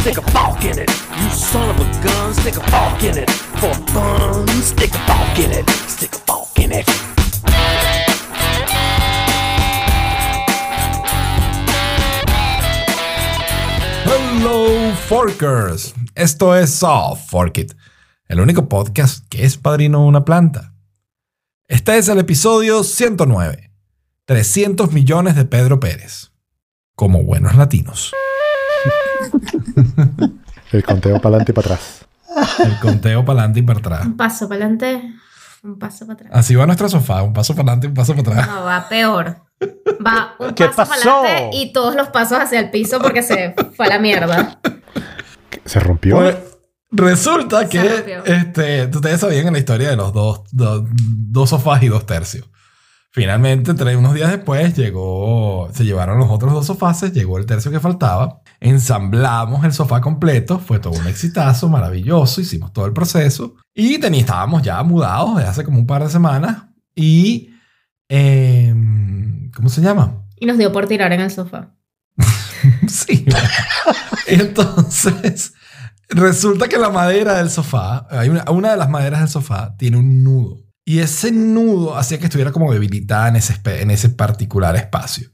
stick a fork in it. You son of a gun, stick a fork in it. For fun, stick a fork in it. Stick a fork in it. Hello, Forkers. Esto es Soft Fork It, el único podcast que es padrino de una planta. Este es el episodio 109. 300 millones de Pedro Pérez. Como buenos latinos. El conteo para adelante y para atrás. El conteo para adelante y para atrás. Un paso para adelante, un paso para atrás. Así va nuestro sofá, un paso para adelante y un paso para atrás. No, va peor. Va un ¿Qué paso pasó? para adelante y todos los pasos hacia el piso porque se fue a la mierda. ¿Se rompió? Pues, resulta que Se rompió. este, ustedes sabían en la historia de los dos, dos, dos sofás y dos tercios. Finalmente, tres, unos días después, llegó, se llevaron los otros dos sofás, llegó el tercio que faltaba, ensamblamos el sofá completo, fue todo un exitazo, maravilloso, hicimos todo el proceso y tení- estábamos ya mudados desde hace como un par de semanas y, em, ¿cómo se llama? Y nos dio por tirar en el sofá. Sí. Entonces, resulta que la madera del sofá, hay una, una de las maderas del sofá tiene un nudo. Y ese nudo hacía que estuviera como debilitada en ese, en ese particular espacio.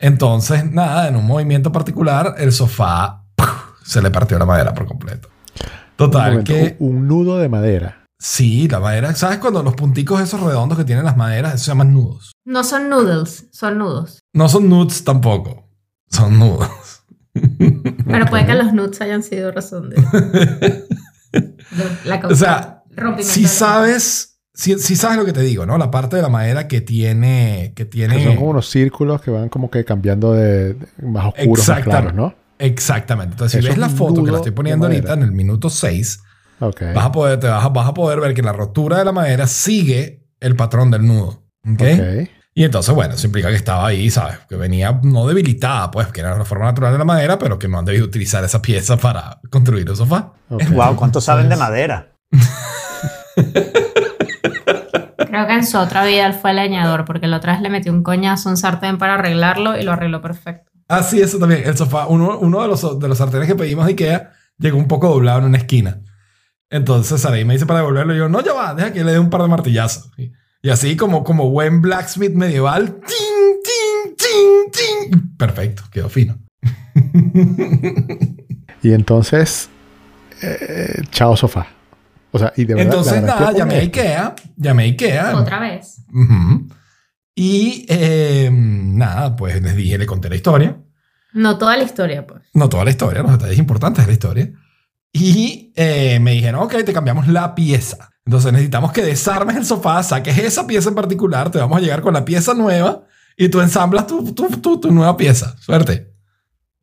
Entonces, nada, en un movimiento particular, el sofá ¡puf! se le partió la madera por completo. Total, que un, nudo de madera. sí, la madera, ¿sabes cuando los punticos esos redondos que tienen las maderas, eso se llaman nudos? No son noodles, son nudos. No son nudes tampoco, son nudos. Pero puede que los nudes hayan sido razón de, de la O sea, si sabes, si, si sabes lo que te digo, ¿no? La parte de la madera que tiene, que tiene, Que son como unos círculos que van como que cambiando de, de más oscuros, más claros, ¿no? exactamente. Entonces, si Eso ves es la un foto que la estoy poniendo ahorita en el minuto 6, Ok. vas a poder, te vas a, vas a poder ver que la rotura de la madera sigue el patrón del nudo. ¿ok? Ok. Y entonces, bueno, eso implica que estaba ahí, ¿sabes? Que venía no debilitada, pues, que era la forma natural de la madera, pero que no han debido utilizar esa pieza para construir el sofá. Wow, ¿cuánto saben de madera? Creo que en su otra vida él fue leñador porque la otra vez le metió un coñazo a un sartén para arreglarlo y lo arregló perfecto. Ah, sí, eso también. El sofá, uno, uno de, los, de los sartenes que pedimos de Ikea llegó un poco doblado en una esquina. Entonces Saray me dice para devolverlo. Y yo, no, ya va, deja que le dé un par de martillazos. Y, y así como, como buen blacksmith medieval. ¡Ting, ting, ting, ting! Perfecto, quedó fino. Y entonces, eh, chao sofá. O sea, y de verdad. Entonces, nada, llamé a Ikea. Llamé a Ikea. Otra vez. Ujú. Y eh, nada, pues les dije, le conté la historia. No toda la historia, pues. No toda la historia, los detalles importantes de la historia. Y eh, me dijeron, ok, te cambiamos la pieza. Entonces necesitamos que desarmes el sofá, saques esa pieza en particular, te vamos a llegar con la pieza nueva y tú ensamblas tu, tu, tu, tu nueva pieza. Suerte.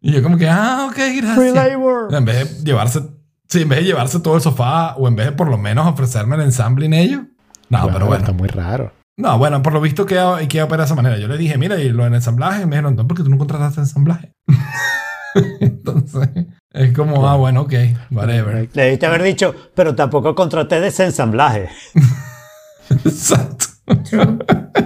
Y yo como que, ah, ok, Free gracias. labor. En vez de llevarse, sí, en vez de llevarse todo el sofá o en vez de por lo menos ofrecerme el ensamble en ello. No, pero bueno. Está muy raro. No, bueno, por lo visto queda, Ikea opera de esa manera. Yo le dije, mira, y lo del ensamblaje, me dijeron, no, porque tú no contrataste ensamblaje. Entonces, es como, ah, bueno, ok, whatever. Le debiste haber dicho, pero tampoco contraté desensamblaje. Exacto.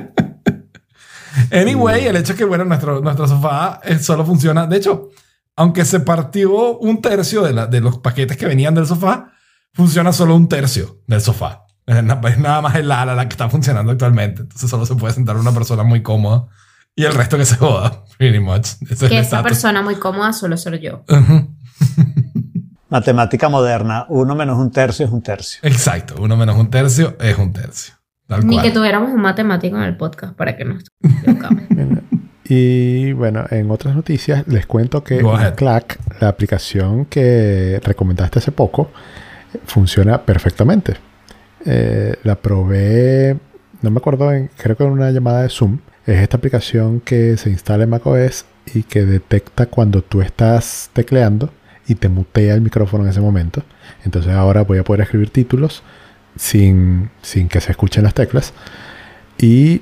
Anyway, el hecho es que, bueno, nuestro, nuestro sofá eh, solo funciona. De hecho, aunque se partió un tercio de, la- de los paquetes que venían del sofá, funciona solo un tercio del sofá. Es na- es nada más el ala la que está funcionando actualmente. Entonces solo se puede sentar una persona muy cómoda y el resto que se joda, pretty much. Ese es Que el esa persona muy cómoda suelo ser yo. Ujú. Matemática moderna, uno menos un tercio es un tercio. Exacto. Uno menos un tercio es un tercio. Tal Ni cual. que tuviéramos un matemático en el podcast para que nos. Y bueno, en otras noticias les cuento que. Clack, la aplicación que recomendaste hace poco, funciona perfectamente. Eh, la probé, no me acuerdo, en, creo que en una llamada de Zoom. Es esta aplicación que se instala en macOS y que detecta cuando tú estás tecleando y te mutea el micrófono en ese momento. Entonces ahora voy a poder escribir títulos sin, sin que se escuchen las teclas. Y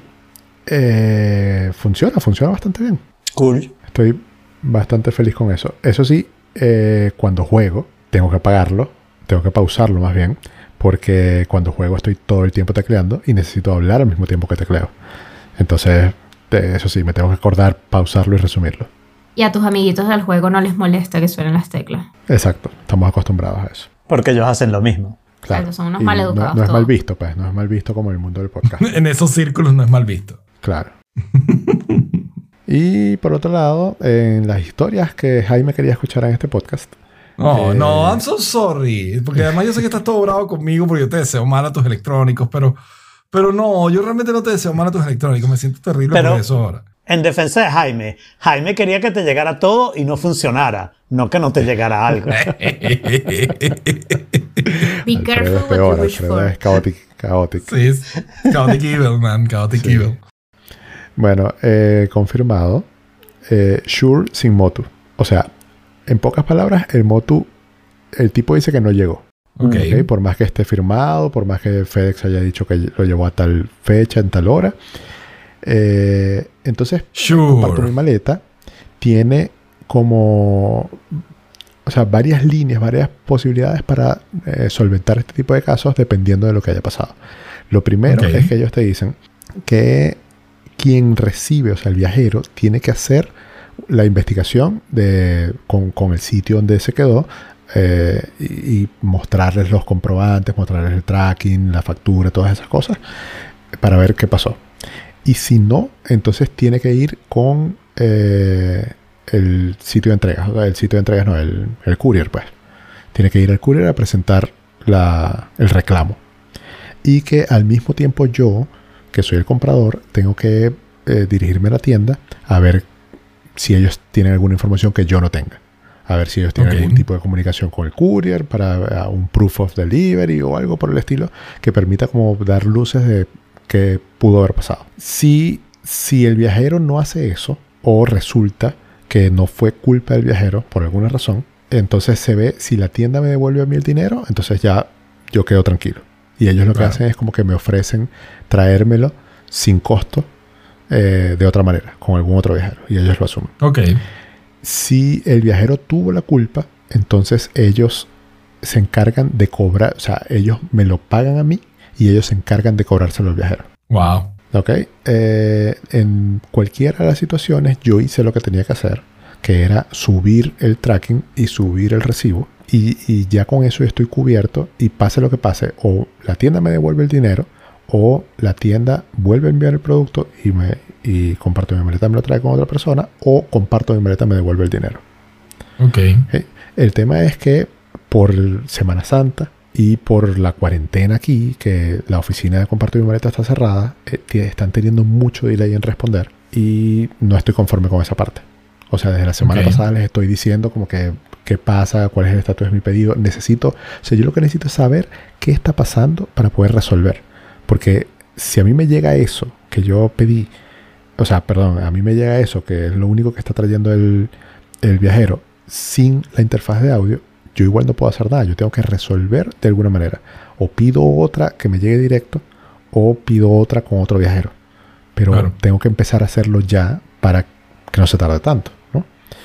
eh, funciona, funciona bastante bien. Cool. Estoy bastante feliz con eso. Eso sí, eh, cuando juego, tengo que apagarlo, tengo que pausarlo más bien, porque cuando juego estoy todo el tiempo tecleando y necesito hablar al mismo tiempo que tecleo. Entonces, de eso sí, me tengo que acordar, pausarlo y resumirlo. Y a tus amiguitos del juego no les molesta que suenen las teclas. Exacto, estamos acostumbrados a eso. Porque ellos hacen lo mismo. Claro. Exacto, son unos maleducados No, no es mal visto, pues, no es mal visto como en el mundo del podcast. En esos círculos no es mal visto. Claro. y por otro lado, en las historias que Jaime quería escuchar en este podcast, No, Eh, no, I'm so sorry. Porque además yo sé que estás todo bravo conmigo porque yo te deseo mal a tus electrónicos, pero, pero no, yo realmente no te deseo mal a tus electrónicos. Me siento terrible Pero- por eso ahora. En defensa de Jaime, Jaime quería que te llegara todo y no funcionara, no que no te llegara algo. Be careful es what peor, you wish for. es chaotic. chaotic. sí, es Chaotic Evil, man. Chaotic Sí. Evil. Bueno, eh, confirmado. eh, Shure sin Motu. O sea, en pocas palabras, el Motu, el tipo dice que no llegó. Ok. ¿ok? Por más que esté firmado, por más que FedEx haya dicho que lo llevó a tal fecha, en tal hora. Eh, entonces, comparto mi Sure. maleta. Tiene como, o sea, varias líneas, varias posibilidades para eh, solventar este tipo de casos dependiendo de lo que haya pasado. Lo primero es que ellos te dicen que quien recibe, o sea, el viajero, tiene que hacer la investigación de, con, con el sitio donde se quedó eh, y, mostrarles los comprobantes, mostrarles el tracking, la factura, todas esas cosas, para ver qué pasó. Y si no, entonces tiene que ir con eh, el sitio de entregas. El sitio de entregas no, el, el courier, pues. Tiene que ir al courier a presentar la- el reclamo. Y que al mismo tiempo yo, que soy el comprador, tengo que eh, dirigirme a la tienda a ver si ellos tienen alguna información que yo no tenga. A ver si ellos tienen algún tipo de comunicación con el courier para un proof of delivery o algo por el estilo que permita como dar luces de que pudo haber pasado. Si, si el viajero no hace eso o resulta que no fue culpa del viajero por alguna razón, entonces se ve si la tienda me devuelve a mí el dinero, entonces ya yo quedo tranquilo. Y ellos lo que Claro. hacen es como que me ofrecen traérmelo sin costo eh, de otra manera, con algún otro viajero. Y ellos lo asumen. Ok. Si el viajero tuvo la culpa, entonces ellos se encargan de cobrar, o sea, ellos me lo pagan a mí y ellos se encargan de cobrárselo al viajero. Wow. ¿Ok? Eh, en cualquiera de las situaciones yo hice lo que tenía que hacer, que era subir el tracking y subir el recibo. Y, y ya con eso estoy cubierto y pase lo que pase, o la tienda me devuelve el dinero, o la tienda vuelve a enviar el producto y, me, y comparto mi maleta, me lo trae con otra persona, o comparto mi maleta, me devuelve el dinero. Ok. ¿ok? El tema es que por Semana Santa y por la cuarentena aquí, que la oficina de Comparto mi maleta está cerrada, eh, están teniendo mucho delay en responder y no estoy conforme con esa parte. O sea, desde la semana pasada les estoy diciendo como que qué pasa, cuál es el estatus de mi pedido. Necesito, o sea, yo lo que necesito es saber qué está pasando para poder resolver. Porque si a mí me llega eso que yo pedí, o sea, perdón, a mí me llega eso que es lo único que está trayendo el, el viajero sin la interfaz de audio, yo igual no puedo hacer nada. Yo tengo que resolver de alguna manera. O pido otra que me llegue directo o pido otra con otro viajero. Pero Claro. tengo que empezar a hacerlo ya para que no se tarde tanto.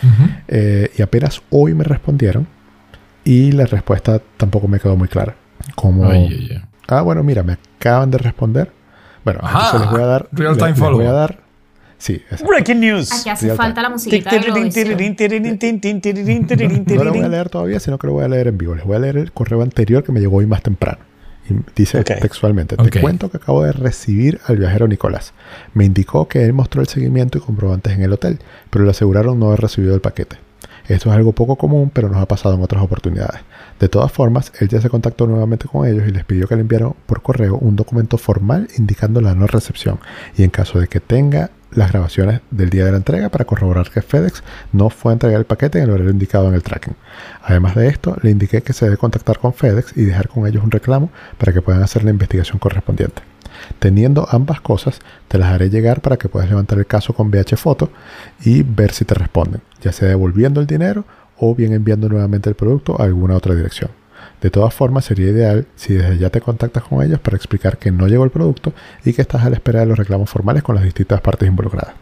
Ujú. Eh, y apenas hoy me respondieron y la respuesta tampoco me quedó muy clara. Como, Ay, ay, ay. ah, bueno, mira, me acaban de responder. Bueno, Ajá. entonces les voy a dar. Real les- time les voy a dar. Sí, exacto. Breaking news. Aquí hace Real falta la musiquita de. No lo voy a leer todavía, sino que lo voy a leer en vivo. Les voy a leer el correo anterior que me llegó hoy más temprano. Y dice textualmente, te cuento que acabo de recibir al viajero Nicolás. Me indicó que él mostró el seguimiento y comprobantes en el hotel, pero le aseguraron no haber recibido el paquete. Esto es algo poco común, pero nos ha pasado en otras oportunidades. De todas formas, él ya se contactó nuevamente con ellos y les pidió que le enviaran por correo un documento formal indicando la no recepción y en caso de que tenga las grabaciones del día de la entrega para corroborar que FedEx no fue a entregar el paquete en el horario indicado en el tracking. Además de esto, le indiqué que se debe contactar con FedEx y dejar con ellos un reclamo para que puedan hacer la investigación correspondiente. Teniendo ambas cosas, te las haré llegar para que puedas levantar el caso con VH Foto y ver si te responden, ya sea devolviendo el dinero o bien enviando nuevamente el producto a alguna otra dirección. De todas formas, sería ideal si desde ya te contactas con ellos para explicar que no llegó el producto y que estás a la espera de los reclamos formales con las distintas partes involucradas.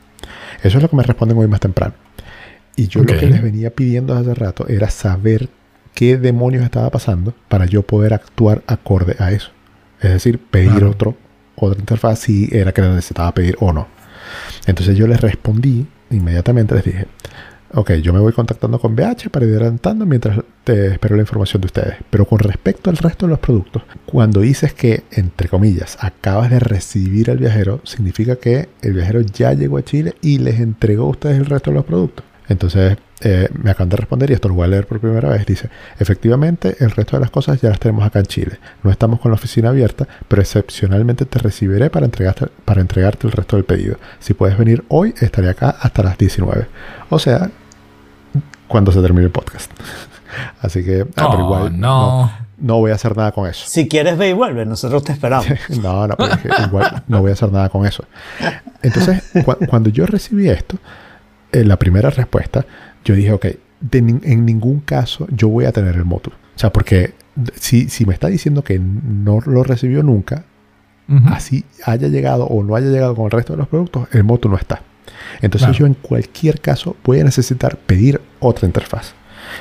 Eso es lo que me responden hoy más temprano. Y yo lo que les venía pidiendo hace rato era saber qué demonios estaba pasando para yo poder actuar acorde a eso. Es decir, pedir Claro. otro, otra interfaz si era que la necesitaba pedir o no. Entonces yo les respondí inmediatamente, les dije, Ok, yo me voy contactando con BH para ir adelantando mientras te espero la información de ustedes. Pero con respecto al resto de los productos, cuando dices que, entre comillas, acabas de recibir al viajero, significa que el viajero ya llegó a Chile y les entregó a ustedes el resto de los productos. Entonces, eh, me acaban de responder y esto lo voy a leer por primera vez. Dice, efectivamente, el resto de las cosas ya las tenemos acá en Chile. No estamos con la oficina abierta, pero excepcionalmente te recibiré para entregarte, para entregarte el resto del pedido. Si puedes venir hoy, estaré acá hasta las 19. O sea, cuando se termine el podcast. Así que, ah, pero Oh, igual, no. no, no voy a hacer nada con eso. Si quieres, ve y vuelve. Nosotros te esperamos. No, no, pero es que igual no voy a hacer nada con eso. Entonces, cu- cuando yo recibí esto, en la primera respuesta, yo dije, ok, de en ningún caso yo voy a tener el módulo. O sea, porque si, si me está diciendo que no lo recibió nunca, así haya llegado o no haya llegado con el resto de los productos, el módulo no está. Entonces Claro. yo en cualquier caso voy a necesitar pedir otra interfaz.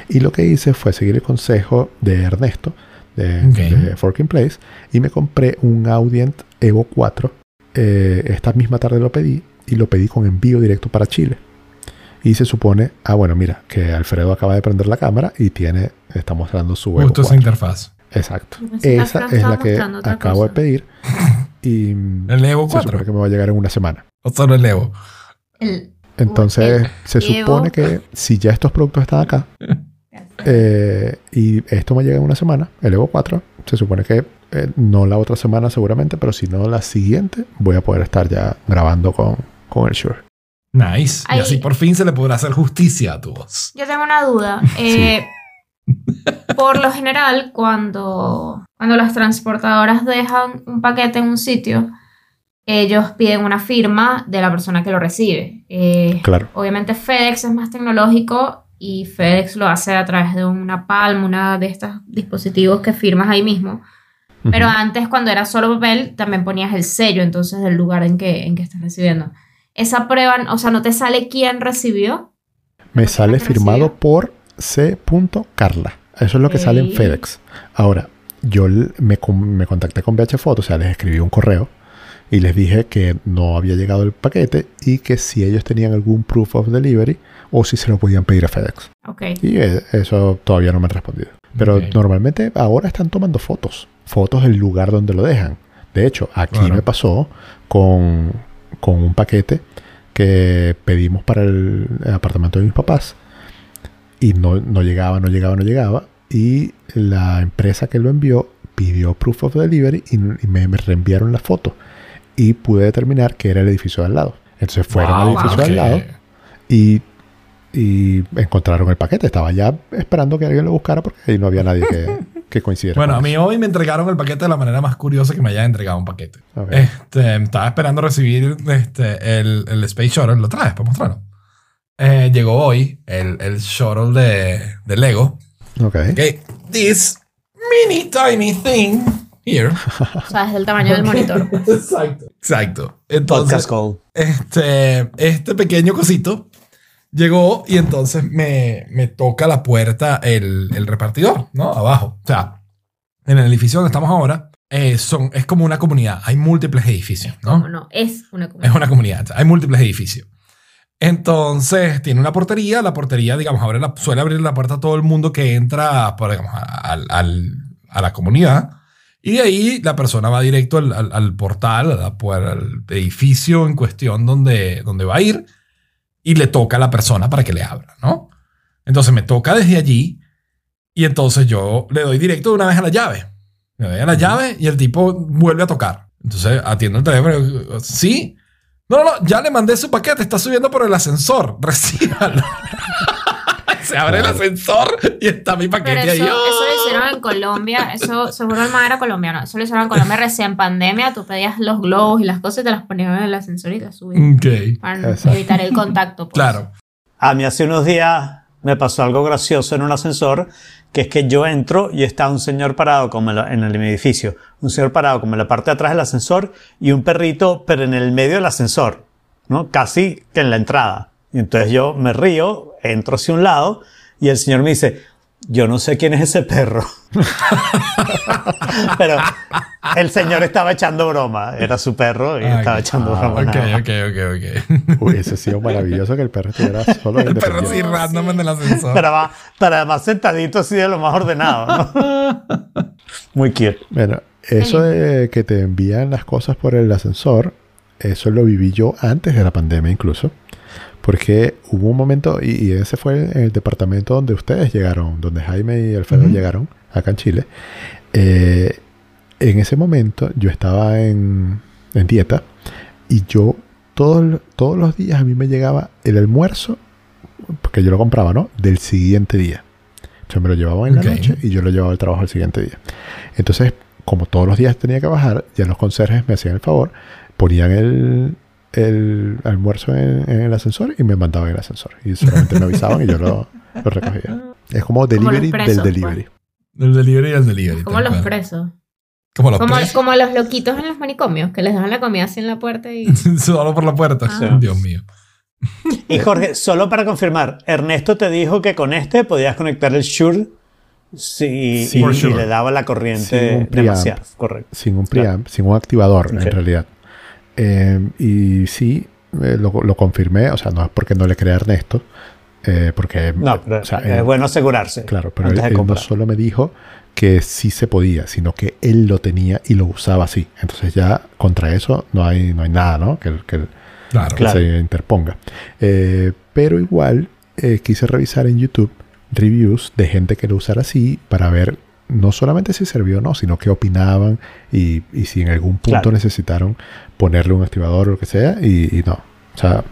Y lo que hice fue seguir el consejo de Ernesto, de, Ok. de Forking Place, y me compré un Audient Evo 4. Eh, esta misma tarde lo pedí y lo pedí con envío directo para Chile. Y se supone, ah bueno, mira, que Alfredo acaba de prender la cámara y tiene, está mostrando su Evo Justo esa 4. interfaz. Exacto. Esa es la que acabo de cosa. pedir. Y El Evo se 4. supone que me va a llegar en una semana. O solo el Evo. El- Entonces, el se Evo. supone que si ya estos productos están acá eh, y esto me llega en una semana, el Evo 4, se supone que eh, no la otra semana seguramente, pero si no la siguiente, voy a poder estar ya grabando con, con el Shure. Nice. Y así por fin se le podrá hacer justicia a tu voz. Yo tengo una duda. Eh, Por lo general, cuando, cuando las transportadoras dejan un paquete en un sitio, ellos piden una firma de la persona que lo recibe. Eh, Claro. Obviamente FedEx es más tecnológico y FedEx lo hace a través de una palma, una de estos dispositivos que firmas ahí mismo. Pero antes, cuando era solo papel, también ponías el sello entonces del lugar en que, en que estás recibiendo. Esa prueba, o sea, no te sale quién recibió. me sale firmado por C.Carla. Eso es lo que sale en. FedEx. Ahora, yo me, me contacté con BH Photo, o sea, les escribí un correo y les dije que no había llegado el paquete y que si ellos tenían algún proof of delivery o si se lo podían pedir a FedEx. Ok. Y eh, eso todavía no me han respondido. Pero Ok. normalmente ahora están tomando fotos. Fotos del lugar donde lo dejan. De hecho, aquí Claro. me pasó con, con un paquete que pedimos para el apartamento de mis papás. Y no, no llegaba, no llegaba, no llegaba. Y la empresa que lo envió pidió proof of delivery y, y me, me reenviaron la foto. Y pude determinar que era el edificio de al lado. Entonces fueron al Wow, edificio de al lado y, y encontraron el paquete. Estaba ya esperando que alguien lo buscara porque ahí no había nadie que, que coincidiera. Bueno, a mí hoy me entregaron el paquete de la manera más curiosa que me hayan entregado un paquete. Este, estaba esperando recibir este, el, el Space Shuttle. ¿Lo traes para mostrarlo? Eh, llegó hoy el, el Shuttle de, de Lego. Ok. Okay. This mini tiny thing here. O sea, es del tamaño del monitor. Exacto. Exacto. Podcast Entonces, Call. este, este pequeño cosito llegó y entonces me, me toca la puerta el, el repartidor, ¿no? Abajo. O sea, en el edificio donde estamos ahora, eh, son, es como una comunidad. Hay múltiples edificios, ¿no? ¿Cómo no? Es una Es comunidad. una comunidad. Hay múltiples edificios. Entonces, tiene una portería. La portería, digamos, abre la, suele abrir la puerta a todo el mundo que entra por, digamos, al- al- a la comunidad. Y de ahí la persona va directo al, al- al portal, a la puer- al edificio en cuestión donde, donde va a ir y le toca a la persona para que le abra, ¿no? Entonces me toca desde allí y entonces yo le doy directo de una vez a la llave. Le doy a la llave y el tipo vuelve a tocar. Entonces atiendo el teléfono. Sí. No, no, no, ya le mandé su paquete, está subiendo por el ascensor. Recíbalo. Se abre el ascensor y está mi Pero paquete eso, ahí. eso lo hicieron en Colombia. Eso, seguro el man era colombiano. Eso lo hicieron en Colombia recién pandemia. Tú pedías los globos y las cosas y te las ponían en el ascensor y te subían. Ok, Para Exacto. evitar el contacto. pues. claro. A mí hace unos días me pasó algo gracioso en un ascensor, que es que yo entro y está un señor parado como en la- en el edificio, un señor parado como en la parte de atrás del ascensor y un perrito, pero en el medio del ascensor, ¿no? Casi que en la entrada. Y entonces yo me río, entro hacia un lado y el señor me dice, yo no sé quién es ese perro. Pero el señor estaba echando broma. Era su perro y Ah, estaba echando Ah, broma. Ok, más. ok, ok, ok. Hubiese sido maravilloso que el perro estuviera solo El perro así random sí. en el ascensor. Pero, además- pero además sentadito así de lo más ordenado. ¿no? Muy cute. Bueno, eso de que te envían las cosas por el ascensor, eso lo viví yo antes de la pandemia incluso. Porque hubo un momento, y, y ese fue el, el departamento donde ustedes llegaron, donde Jaime y Alfredo llegaron, acá en Chile. Eh, en ese momento yo estaba en, en dieta y yo todos, todos los días a mí me llegaba el almuerzo, porque yo lo compraba, ¿no? Del siguiente día. Yo me lo llevaba en la noche y yo lo llevaba al trabajo el siguiente día. Entonces, como todos los días tenía que bajar, ya los conserjes me hacían el favor, ponían el, el almuerzo en, en el ascensor y me mandaban en el ascensor. Y solamente me avisaban y yo lo, lo recogía. Es como delivery los presos, del pues. delivery. El delivery y el delivery. Como los presos. Como los Como, presos. como los loquitos en los manicomios, que les dejan la comida así en la puerta y... Solo por la puerta. Ah. Dios mío. Y Jorge, solo para confirmar, Ernesto te dijo que con este podías conectar el Shure si, Sí, y, le daba la Sin corriente un preamp. demasiado. Correcto. Sin un Claro. preamp, sin un activador en realidad. Eh, y sí, eh, lo, lo confirmé, o sea, no es porque no le crea a Ernesto, eh, porque... No, pero o sea, es él- bueno asegurarse. Claro, pero él, él no solo me dijo que sí se podía, sino que él lo tenía y lo usaba así. Entonces ya contra eso no hay, no hay nada, ¿no? Que, que- que Claro. Claro. se interponga. Eh, pero igual eh, quise revisar en YouTube reviews de gente que lo usara así para ver no solamente si sirvió o no, sino qué opinaban y, y si en algún punto Claro. necesitaron ponerle un activador o lo que sea. Y, y no. O sea,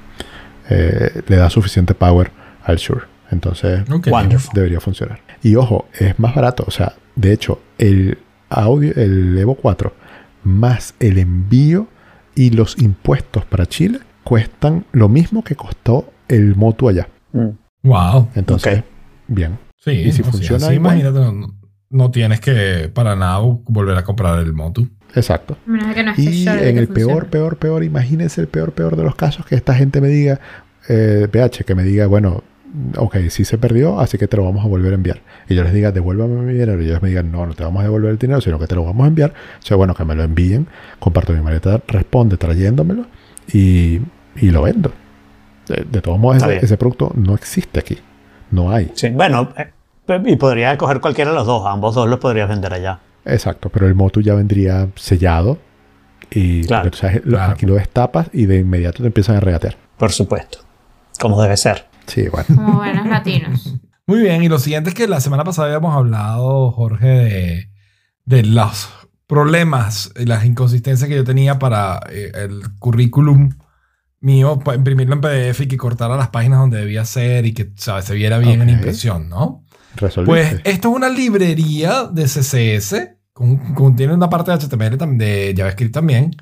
eh, le da suficiente power al Shure. Entonces. Wonderful. debería funcionar. Y ojo, es más barato. O sea, de hecho, el audio, el Evo 4, más el envío y los impuestos para Chile cuestan lo mismo que costó el Motu allá. Mm. Wow. Entonces, bien. Sí. Y si sea, funciona sí, igual. imagínate, no, no tienes que para nada volver a comprar el Motu. Exacto. No Y en que el peor, peor, peor, imagínense el peor, peor de los casos que esta gente me diga, eh, PH, que me diga, bueno, ok, sí se perdió, así que te lo vamos a volver a enviar. Y yo les diga, devuélvame mi dinero. Y ellos me digan, no, no te vamos a devolver el dinero, sino que te lo vamos a enviar. O sea, bueno, que me lo envíen, comparto mi maleta, responde trayéndomelo y, y lo vendo. De, de todos modos, ese, ese producto no existe aquí. No hay. Sí, bueno, eh, y podría coger cualquiera de los dos. Ambos dos los podrías vender allá. Exacto, pero el Motu ya vendría sellado. Y Claro, lo- aquí lo destapas y de inmediato te empiezan a regatear. Por supuesto. Como debe ser. Sí, bueno. Como buenos latinos. Muy bien, y lo siguiente es que la semana pasada habíamos hablado, Jorge, de, de los problemas y las inconsistencias que yo tenía para eh, el currículum mío, para imprimirlo en PDF y que cortara las páginas donde debía ser y que ¿sabes? se viera bien en Ok. impresión, ¿no? Resolviste. Pues esto es una librería de CSS, con, con- tiene una parte de HTML de JavaScript también,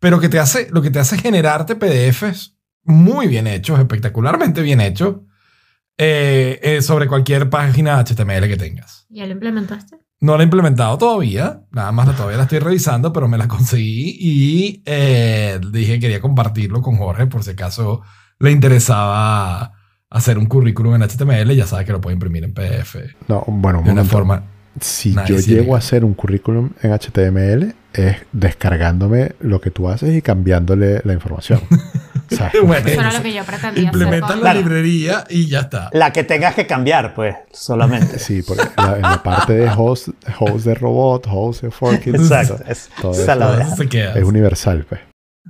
pero que te hace, lo que te hace es generarte PDFs muy bien hechos, espectacularmente bien hechos, eh, eh, sobre cualquier página HTML que tengas. ¿Ya lo implementaste? No la he implementado todavía, nada más la- todavía la estoy revisando, pero me la conseguí y eh, dije que quería compartirlo con Jorge por si acaso le interesaba hacer un currículum en HTML, ya sabe que lo puede imprimir en PDF no, bueno, un de una momento. forma Si Nice, yo llego a hacer un currículum en HTML, es descargándome lo que tú haces y cambiándole la información. ¿Sabes? Bueno, Eso era lo que yo pretendía hacer implementa con- la Claro. librería y ya está. La que tengas que cambiar, pues, solamente. Sí, porque la- en la parte de host, host de robot, host de forking, Exacto. Es, todo eso se queda. es universal, pues.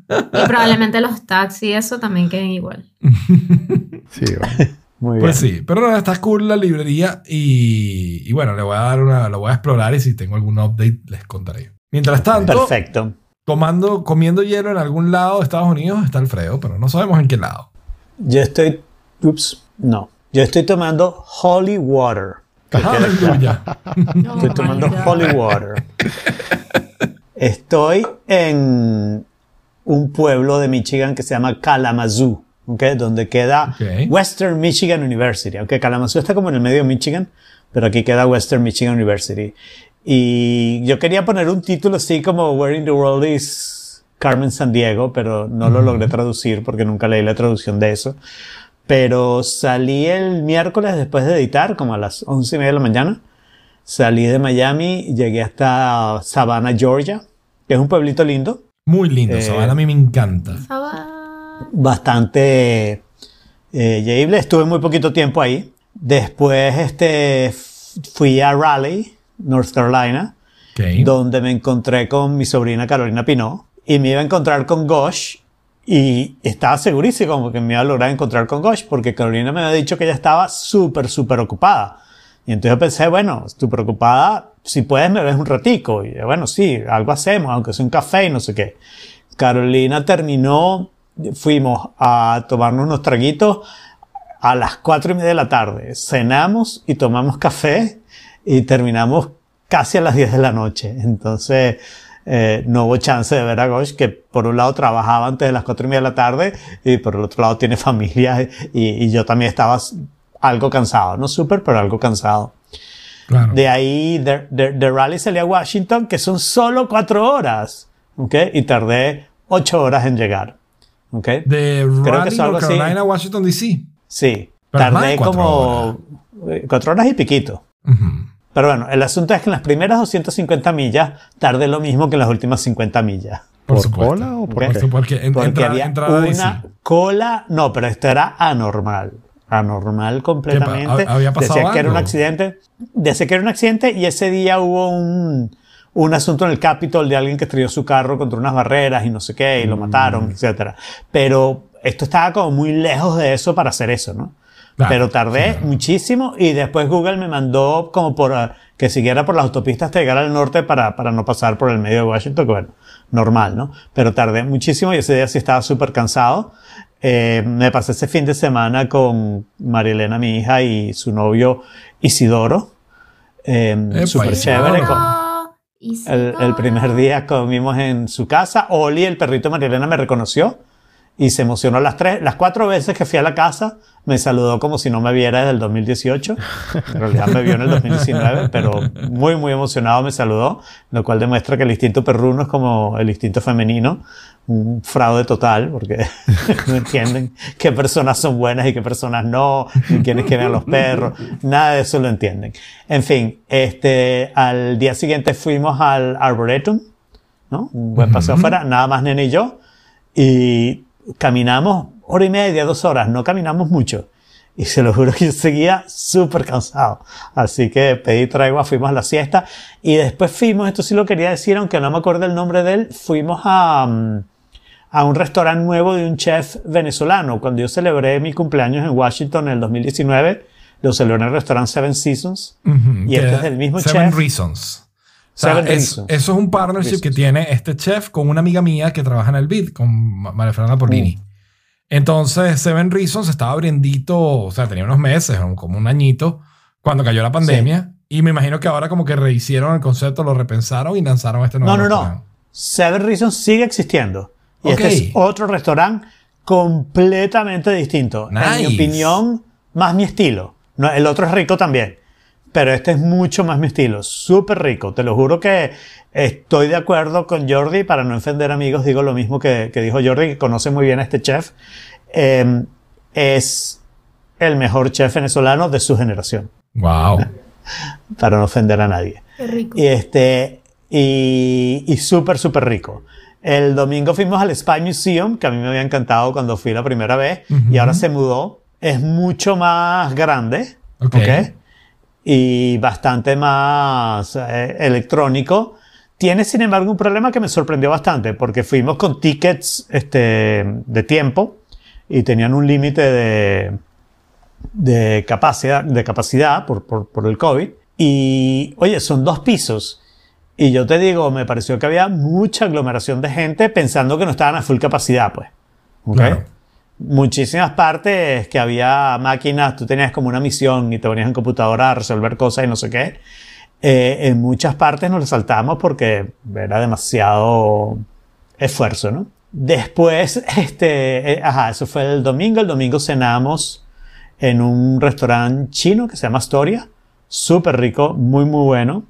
Y probablemente los tags y eso también queden igual. Sí, bueno. Muy bien. Pues sí, pero no, está cool la librería y, y bueno, le voy a dar una, lo voy a explorar y si tengo algún update les contaré. Mientras tanto, Perfecto. tomando, comiendo hielo en algún lado de Estados Unidos está Alfredo, pero no sabemos en qué lado. Yo estoy. Ups, no. Yo estoy tomando holy water. Aleluya. Estoy tomando holy water. Estoy en un pueblo de Michigan que se llama Kalamazoo, ¿ok? donde queda. Western Michigan University. Aunque Kalamazoo está como en el medio de Michigan, pero aquí queda Western Michigan University. Y yo quería poner un título así como Where in the World is Carmen San Diego, pero no lo logré traducir porque nunca leí la traducción de eso. Pero salí el miércoles después de editar, como a las once y media de la mañana. Salí de Miami, llegué hasta Savannah, Georgia, que es un pueblito lindo. Muy lindo, Eh, Savannah a mí me encanta. Saba- bastante eh. Estuve muy poquito tiempo ahí. Después este, fui a Raleigh, North Carolina, donde me encontré con mi sobrina Carolina Pinot. Y me iba a encontrar con Gosh. Y estaba segurísimo que me iba a lograr encontrar con Gosh, porque Carolina me había dicho que ella estaba súper, súper ocupada. Y entonces yo pensé, bueno, estoy preocupada, si puedes me ves un ratico. Y yo, bueno, sí, algo hacemos, aunque sea un café y no sé qué. Carolina terminó, fuimos a tomarnos unos traguitos a las cuatro y media de la tarde. Cenamos y tomamos café y terminamos casi a las 10 de la noche. Entonces, eh, no hubo chance de ver a Gosh, que por un lado trabajaba antes de las cuatro y media de la tarde y por el otro lado tiene familia y, y yo también estaba algo cansado. No súper, pero algo cansado. Claro. De ahí, de, de, de Raleigh salí a Washington, que son solo cuatro horas. ¿Ok? Y tardé ocho horas en llegar. ¿Ok? De que Raleigh, es algo North así. Carolina, Washington, D.C. Sí. Pero Tardé cuatro como eh, cuatro horas y piquito. Ujú. Pero bueno, el asunto es que en las primeras 250 millas tardé lo mismo que en las últimas 50 millas. Por, ¿Por cola o por Ok. qué? Porque, en- Porque entra- había una DC. cola. No, pero esto era anormal. Anormal completamente. ¿Ha- había pasado Decía que era un accidente. Decía que era un accidente y ese día hubo un, un asunto en el Capitol de alguien que estrelló su carro contra unas barreras y no sé qué y Mm. lo mataron, etcétera. Pero esto estaba como muy lejos de eso para hacer eso, ¿no? Claro, Pero tardé claro. muchísimo y después Google me mandó como por ah, que siguiera por las autopistas hasta llegar al norte para, para no pasar por el medio de Washington, que bueno, normal, ¿no? Pero tardé muchísimo y ese día sí estaba súper cansado. Eh, me pasé ese fin de semana con Marielena, mi hija, y su novio Isidoro. Eh, súper chévere. el, el primer día comimos en su casa. Oli, el perrito de Marielena, me reconoció y se emocionó las tres, las cuatro veces que fui a la casa. Me saludó como si no me viera desde el 2018. En realidad me vio en el 2019, pero muy, muy emocionado me saludó, lo cual demuestra que el instinto perruno es como el instinto femenino. Un fraude total, porque no entienden qué personas son buenas y qué personas no, ni quiénes quieren a los perros, nada de eso lo entienden. En fin, este, al día siguiente fuimos al Arboretum, ¿no? Un buen paseo afuera, nada más nene y yo, y caminamos hora y media, dos horas, no caminamos mucho. Y se lo juro que yo seguía súper cansado. Así que pedí tregua, fuimos a la siesta. Y después fuimos, esto sí lo quería decir, aunque no me acuerdo el nombre de él, fuimos a, mm, a un restaurante nuevo de un chef venezolano. Cuando yo celebré mi cumpleaños en Washington en el 2019, lo celebré en el restaurante Seven Seasons. Ujú, Y que este es el mismo Seven chef. Reasons. Sea, es-. Eso es un partnership Reasons. que tiene este chef con una amiga mía que trabaja en el BID, con Ma- María Fernanda Porlini. Mm. Entonces, Seven Reasons estaba abriendito, o sea, tenía unos meses, como un añito, cuando cayó la pandemia. Y me imagino que ahora como que rehicieron el concepto, lo repensaron y lanzaron este nuevo No, no, no. Seven Reasons sigue existiendo. Y este es otro restaurante completamente distinto. En Nice. mi opinión, más mi estilo. No, el otro es rico también. Pero este es mucho más mi estilo. Súper rico. Te lo juro que estoy de acuerdo con Jordi. Para no ofender amigos, digo lo mismo que, que dijo Jordi, que conoce muy bien a este chef. Eh, es el mejor chef venezolano de su generación. Wow. Para no ofender a nadie. Qué rico. Y este, y, y súper, súper rico. El domingo fuimos al Spy Museum, que a mí me había encantado cuando fui la primera vez, y ahora se mudó. Es mucho más grande, Ok. ¿ok? Y bastante más eh, electrónico. Tiene, sin embargo, un problema que me sorprendió bastante, porque fuimos con tickets este, de tiempo y tenían un límite de, de capacidad, de capacidad por, por, por el COVID. Y, oye, son dos pisos. Y yo te digo, me pareció que había mucha aglomeración de gente pensando que no estaban a full capacidad, pues. ¿Ok? Claro. Muchísimas partes que había máquinas, tú tenías como una misión y te ponías en computadora a resolver cosas y no sé qué. Eh, en muchas partes nos lo saltamos porque era demasiado esfuerzo, ¿no? Después, este, eh, ajá, eso fue el domingo. El domingo cenamos en un restaurante chino que se llama Astoria. Súper rico, muy, muy bueno.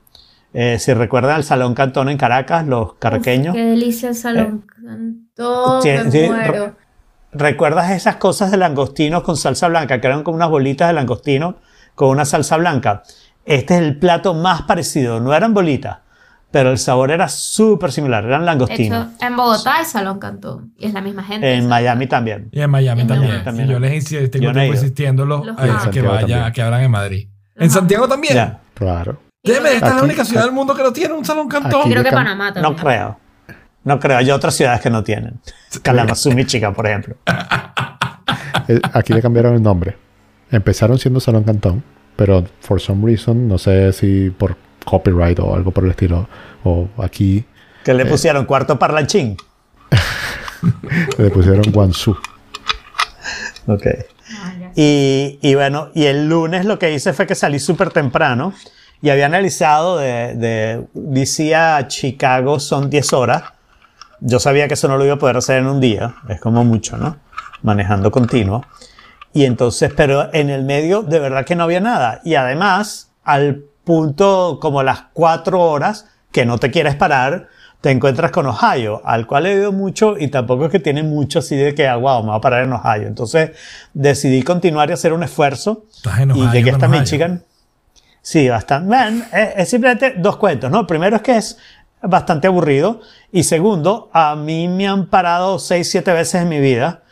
Eh, si recuerdan el Salón Cantón en Caracas, los caraqueños. Uf, qué delicia el salón. Cantó, tiene- me tiene- muero. ¿Recuerdas esas cosas de langostinos con salsa blanca? Que eran como unas bolitas de langostino con una salsa blanca. Este es el plato más parecido. No eran bolitas, pero el sabor era súper similar. Eran langostinos. hecho, en Bogotá hay Salón Cantón. Y es la misma gente. En ¿sabes? Miami también. Y en Miami En también. Miami también. Y yo les insisto, tengo Yo no he tiempo ido. insistiéndolo Los a, que Santiago vaya, también. a que abran en Madrid. Los ¿En. Santiago también? Ya. Claro. Debe estar la Aquí- única ciudad del mundo que no tiene un salón cantón. Creo que Panamá también. No creo. No creo. Hay otras ciudades que no tienen. Kalamazoo, Michigan, por ejemplo. Eh, Aquí le cambiaron el nombre. Empezaron siendo Salón Cantón, pero for some reason, no sé si por copyright o algo por el estilo, o aquí Que le pusieron cuarto parlanchín. le pusieron Guangzhou. Ok. Ah. Y, y bueno, y el lunes lo que hice fue que salí súper temprano y había analizado de, de DC a Chicago son 10 horas. Yo sabía que eso no lo iba a poder hacer en un día, es como mucho, ¿no? Manejando continuo. Y entonces, pero en el medio de verdad que no había nada. Y además, al punto como las 4 horas, que no te quieres parar, te encuentras con Ohio, al cual he ido mucho y tampoco es que tiene mucho así de que, ah, wow, me voy a parar en Ohio. Entonces decidí continuar y hacer un esfuerzo. Estás en y Ohio llegué con hasta. Michigan. Sí, bastante. Man, es, es simplemente dos cuentos, ¿no? Primero es que es bastante aburrido. Y segundo, a mí me han parado seis, siete veces en mi vida.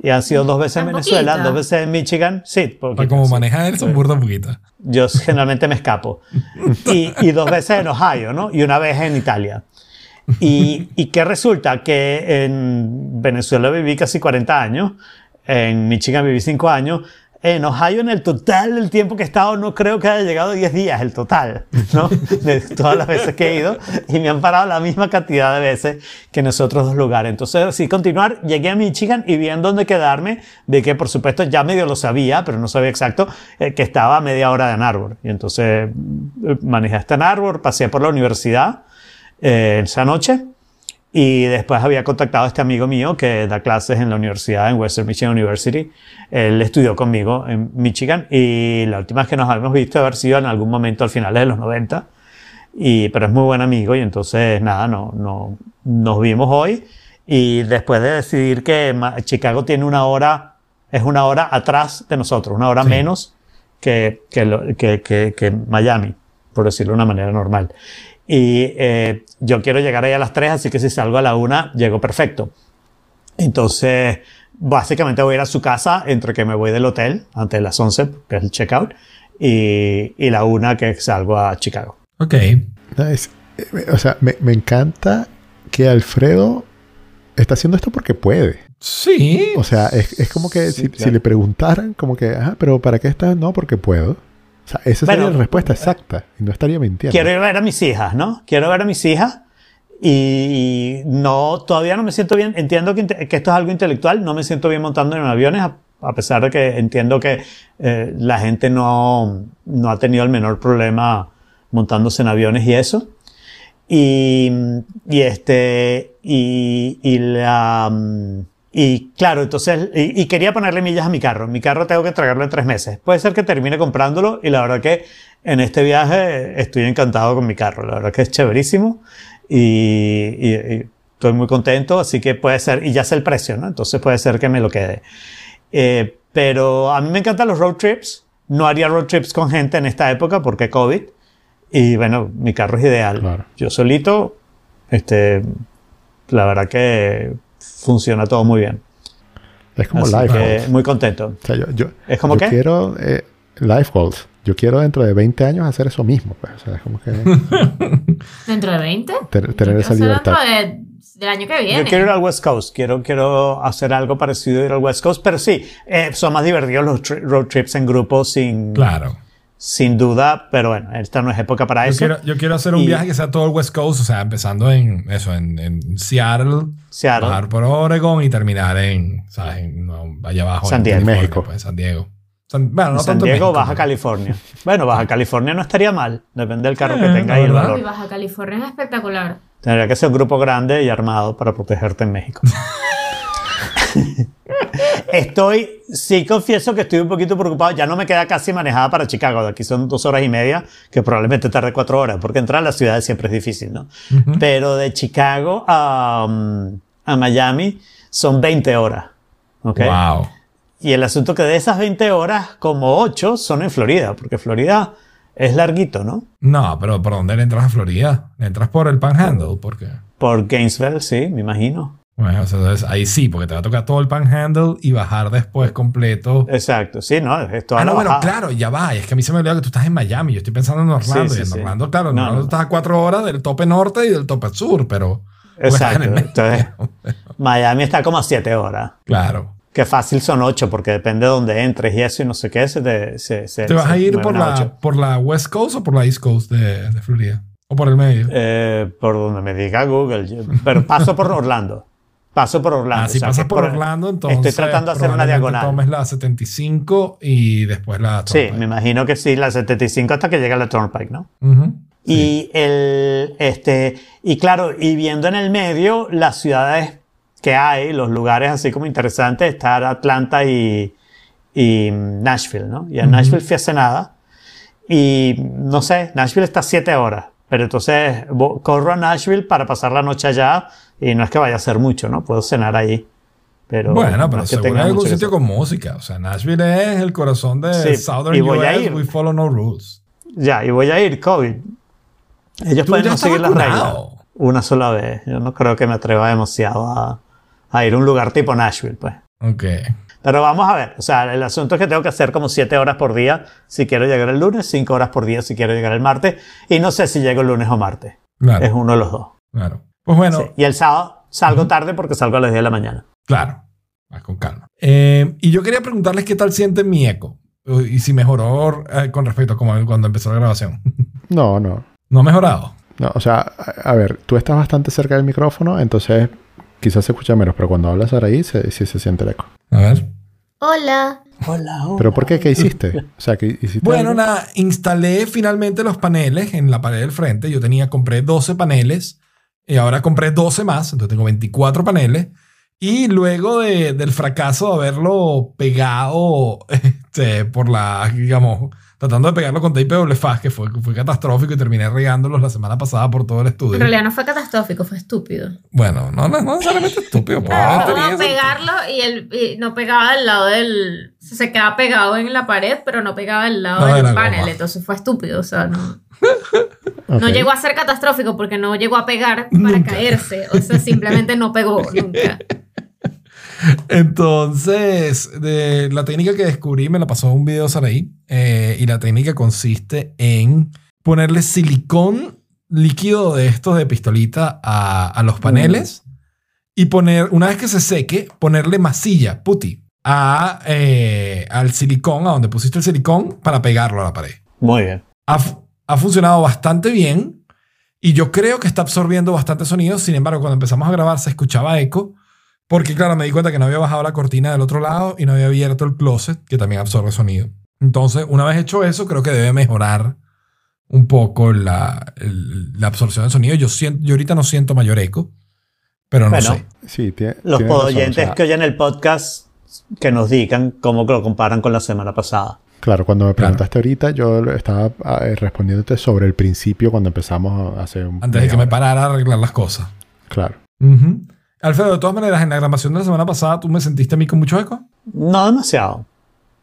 Y han sido dos veces en ¿Tan Venezuela, poquita? dos veces en Michigan. Sí, Para poquito, como sí. manejan él, son burda poquita. Yo generalmente me escapo. Y, y dos veces en Ohio, ¿no? Y una vez en Italia. Y, y que resulta que en Venezuela viví casi 40 años, en Michigan viví 5 años, en Ohio en el total del tiempo que he estado no creo que haya llegado a 10 días, el total, ¿no? De todas las veces que he ido y me han parado la misma cantidad de veces que en esos otros dos lugares. Entonces, sí, continuar, llegué a Michigan y vi en dónde quedarme, de que por supuesto ya medio lo sabía, pero no sabía exacto, eh, que estaba a media hora de Ann Arbor. Y entonces eh, manejé hasta Ann Arbor, pasé por la universidad eh, esa noche y después había contactado a este amigo mío que da clases en la universidad, en Western Michigan University. Él estudió conmigo en Michigan y la última vez que nos habíamos visto haber sido en algún momento al final de los 90. Y, pero es muy buen amigo y entonces nada, no, no, nos vimos hoy y después de decidir que Chicago tiene una hora, es una hora atrás de nosotros, una hora Sí. menos que, que, que, que Miami, por decirlo de una manera normal. Y eh, yo quiero llegar ahí a las 3, así que si salgo a la 1, llego perfecto. Entonces, básicamente voy a ir a su casa entre que me voy del hotel antes de las 11, que es el checkout, y, y la 1 que salgo a Chicago. Ok. Es- eh, o sea, me, me encanta que Alfredo está haciendo esto porque puede. Sí. O sea, es, es como que Sí, si, claro. si le preguntaran, como que, ah, pero ¿para qué estás? No, porque puedo. O sea, esa sería Bueno, la respuesta exacta. Y no estaría mintiendo. Quiero ver a mis hijas, ¿no? Quiero ver a mis hijas y no, todavía no me siento bien. Entiendo que, esto es algo intelectual, no me siento bien montando en aviones, a, a pesar de que entiendo que eh, la gente no, no ha tenido el menor problema montándose en aviones y eso. Y, y este, y, y la, mm, y claro, entonces, y, y quería ponerle millas a mi carro. Mi carro tengo que traerlo en tres meses. Puede ser que termine comprándolo y la verdad que en este viaje estoy encantado con mi carro. La verdad que es chéverísimo y, y- y estoy muy contento. Así que puede ser, y ya sé el precio, ¿no? Entonces puede ser que me lo quede. Eh, pero a mí me encantan los road trips. No haría road trips con gente en esta época porque COVID. Y bueno, mi carro es ideal. Claro. Yo solito, este, la verdad que funciona todo muy bien. Es como Así life que goals. muy contento. O sea, yo, yo, ¿Es como yo qué? quiero eh, life goals. Yo quiero dentro de 20 años hacer eso mismo. pues. O sea, es como que ¿Dentro de 20? ter- tener Yo esa quiero libertad. dentro de- del año que viene. Yo quiero ir al West Coast, quiero, quiero hacer algo parecido a ir al West Coast, pero sí, eh, son más divertidos los tri- road trips en grupo sin, Claro. Sin duda, pero bueno, esta no es época para Yo eso. quiero, yo quiero hacer un Y- viaje que sea todo el West Coast, o sea, empezando en eso, en, en Seattle, Seattle. bajar por Oregon y terminar en, ¿sabes? En, no, allá abajo. San en Diego. California, México. pues, San Diego. San, bueno, no San tanto Diego, México, Baja pero- California. Bueno, Baja California no estaría mal, depende del carro Eh, que tenga la y el valor. Baja California es espectacular. Tendría que ser un grupo grande y armado para protegerte en México. estoy, sí confieso que estoy un poquito preocupado. Ya no me queda casi manejada para Chicago. De aquí son dos horas y media, que probablemente tarde cuatro horas, porque entrar a la ciudad siempre es difícil, ¿no? Pero de Chicago a, um, a Miami son 20 horas. ¿ok? Wow. Y el asunto que de esas 20 horas, como 8 son en Florida, porque Florida es larguito, ¿no? No, pero ¿por dónde le entras a Florida? ¿Le entras por el Panhandle? ¿Por qué? Por Gainesville, sí, me imagino. Bueno, o sea, ahí sí, porque te va a tocar todo el Panhandle y bajar después completo. Exacto, sí, no, es toda Ah, no, bueno, claro, ya va. Es que a mí se me olvidó que tú estás en Miami. Yo estoy pensando en Orlando. Sí, sí, y en sí. Orlando, claro, en No, Orlando no. estás a cuatro horas del tope norte y del tope sur, pero. en Exacto. Entonces, Miami está como a 7 horas. Claro. Que fácil son 8, porque depende de dónde entres y eso y no sé qué. Se te, se, se- ¿Te vas a ir por ocho. la, por la West Coast o por la East Coast de, de Florida? ¿O por el medio? Eh, por donde me diga Google. Pero paso por Orlando. Paso por Orlando. Ah, si o sea, pasas que por Orlando, entonces. Estoy tratando de hacer una diagonal. Tomes la 75 y después la. Sí, Turnpike. me imagino que sí, la 75 hasta que llega la Turnpike, ¿no? Ujú. Y el, este, y claro, y viendo en el medio las ciudades que hay, los lugares así como interesantes, estar Atlanta y, y Nashville, ¿no? Y a Nashville fui hace nada. Y no sé, Nashville está a 7 horas. Pero entonces corro a Nashville para pasar la noche allá y no es que vaya a ser mucho, ¿no? Puedo cenar ahí. Pero Bueno, no pero es que seguro tenga hay algún sitio hacer. con música. O sea, Nashville es el corazón de Sí, Southern y voy a ir. We follow no rules. Ya, y voy a ir, COVID. Ellos Tú pueden no seguir las reglas. Una sola vez. Yo no creo que me atreva demasiado a, a ir a un lugar tipo Nashville, pues. Ok. Pero vamos a ver. O sea, el asunto es que tengo que hacer como 7 horas por día si quiero llegar el lunes, 5 horas por día si quiero llegar el martes. Y no sé si llego el lunes o martes. Claro. Es uno de los dos. Claro. Pues bueno, Sí. Y el sábado salgo tarde porque salgo a las 10 de la mañana. claro. Vas con calma. Eh, y yo quería preguntarles qué tal sienten mi eco. Y si mejoró eh, con respecto a como cuando empezó la grabación. No, no. ¿No ha mejorado? No, o sea, a, a ver, tú estás bastante cerca del micrófono, entonces quizás se escucha menos, pero cuando hablas ahora ahí se- sí se siente el eco. A ver. Hola. Hola, hola. ¿Pero por qué? ¿Qué hiciste? O sea, ¿qué hiciste? Bueno, algo? nada, instalé finalmente los paneles en la pared del frente. Yo tenía, compré 12 paneles y ahora compré 12 más, entonces tengo 24 paneles. Y luego de- del fracaso de haberlo pegado este, por la, digamos, tratando de pegarlo con tape doble faz, que fue, fue catastrófico y terminé regándolos la semana pasada por todo el estudio. En realidad no fue catastrófico, fue estúpido. Bueno, no, no, no necesariamente estúpido. Claro, vamos a tenía- pegarlo y, el, y no pegaba al lado del... Se quedaba pegado en la pared, pero no pegaba al lado No, del panel. goma. Entonces fue estúpido. O sea, no, No llegó a ser catastrófico porque no llegó a pegar para Nunca. caerse. O sea, simplemente no pegó nunca. Entonces, de la técnica que descubrí me la pasó un video Saraí. eh, y la técnica consiste en ponerle silicón líquido de estos de pistolita a, a los paneles. Y poner, una vez que se seque, ponerle masilla, puti, a, eh, al silicón, a donde pusiste el silicón, para pegarlo a la pared. Muy bien. Fu- ha funcionado bastante bien y yo creo que está absorbiendo bastante sonido. Sin embargo, cuando empezamos a grabar se escuchaba eco porque, claro, me di cuenta que no había bajado la cortina del otro lado y no había abierto el closet que también absorbe sonido. Entonces, una vez hecho eso, creo que debe mejorar un poco la, el- la absorción de sonido. Yo, siento, yo ahorita no siento mayor eco, pero no Bueno, sé. Sí, tie- Los podoyentes o sea, que oyen el podcast que nos digan cómo lo comparan con la semana pasada. Claro, cuando me Claro. preguntaste ahorita, yo estaba ah, eh, respondiéndote sobre el principio cuando empezamos a hacer un. Antes de que me parara a arreglar las cosas. Claro. Alfredo, de todas maneras, en la grabación de la semana pasada, ¿tú me sentiste a mí con mucho eco? No demasiado.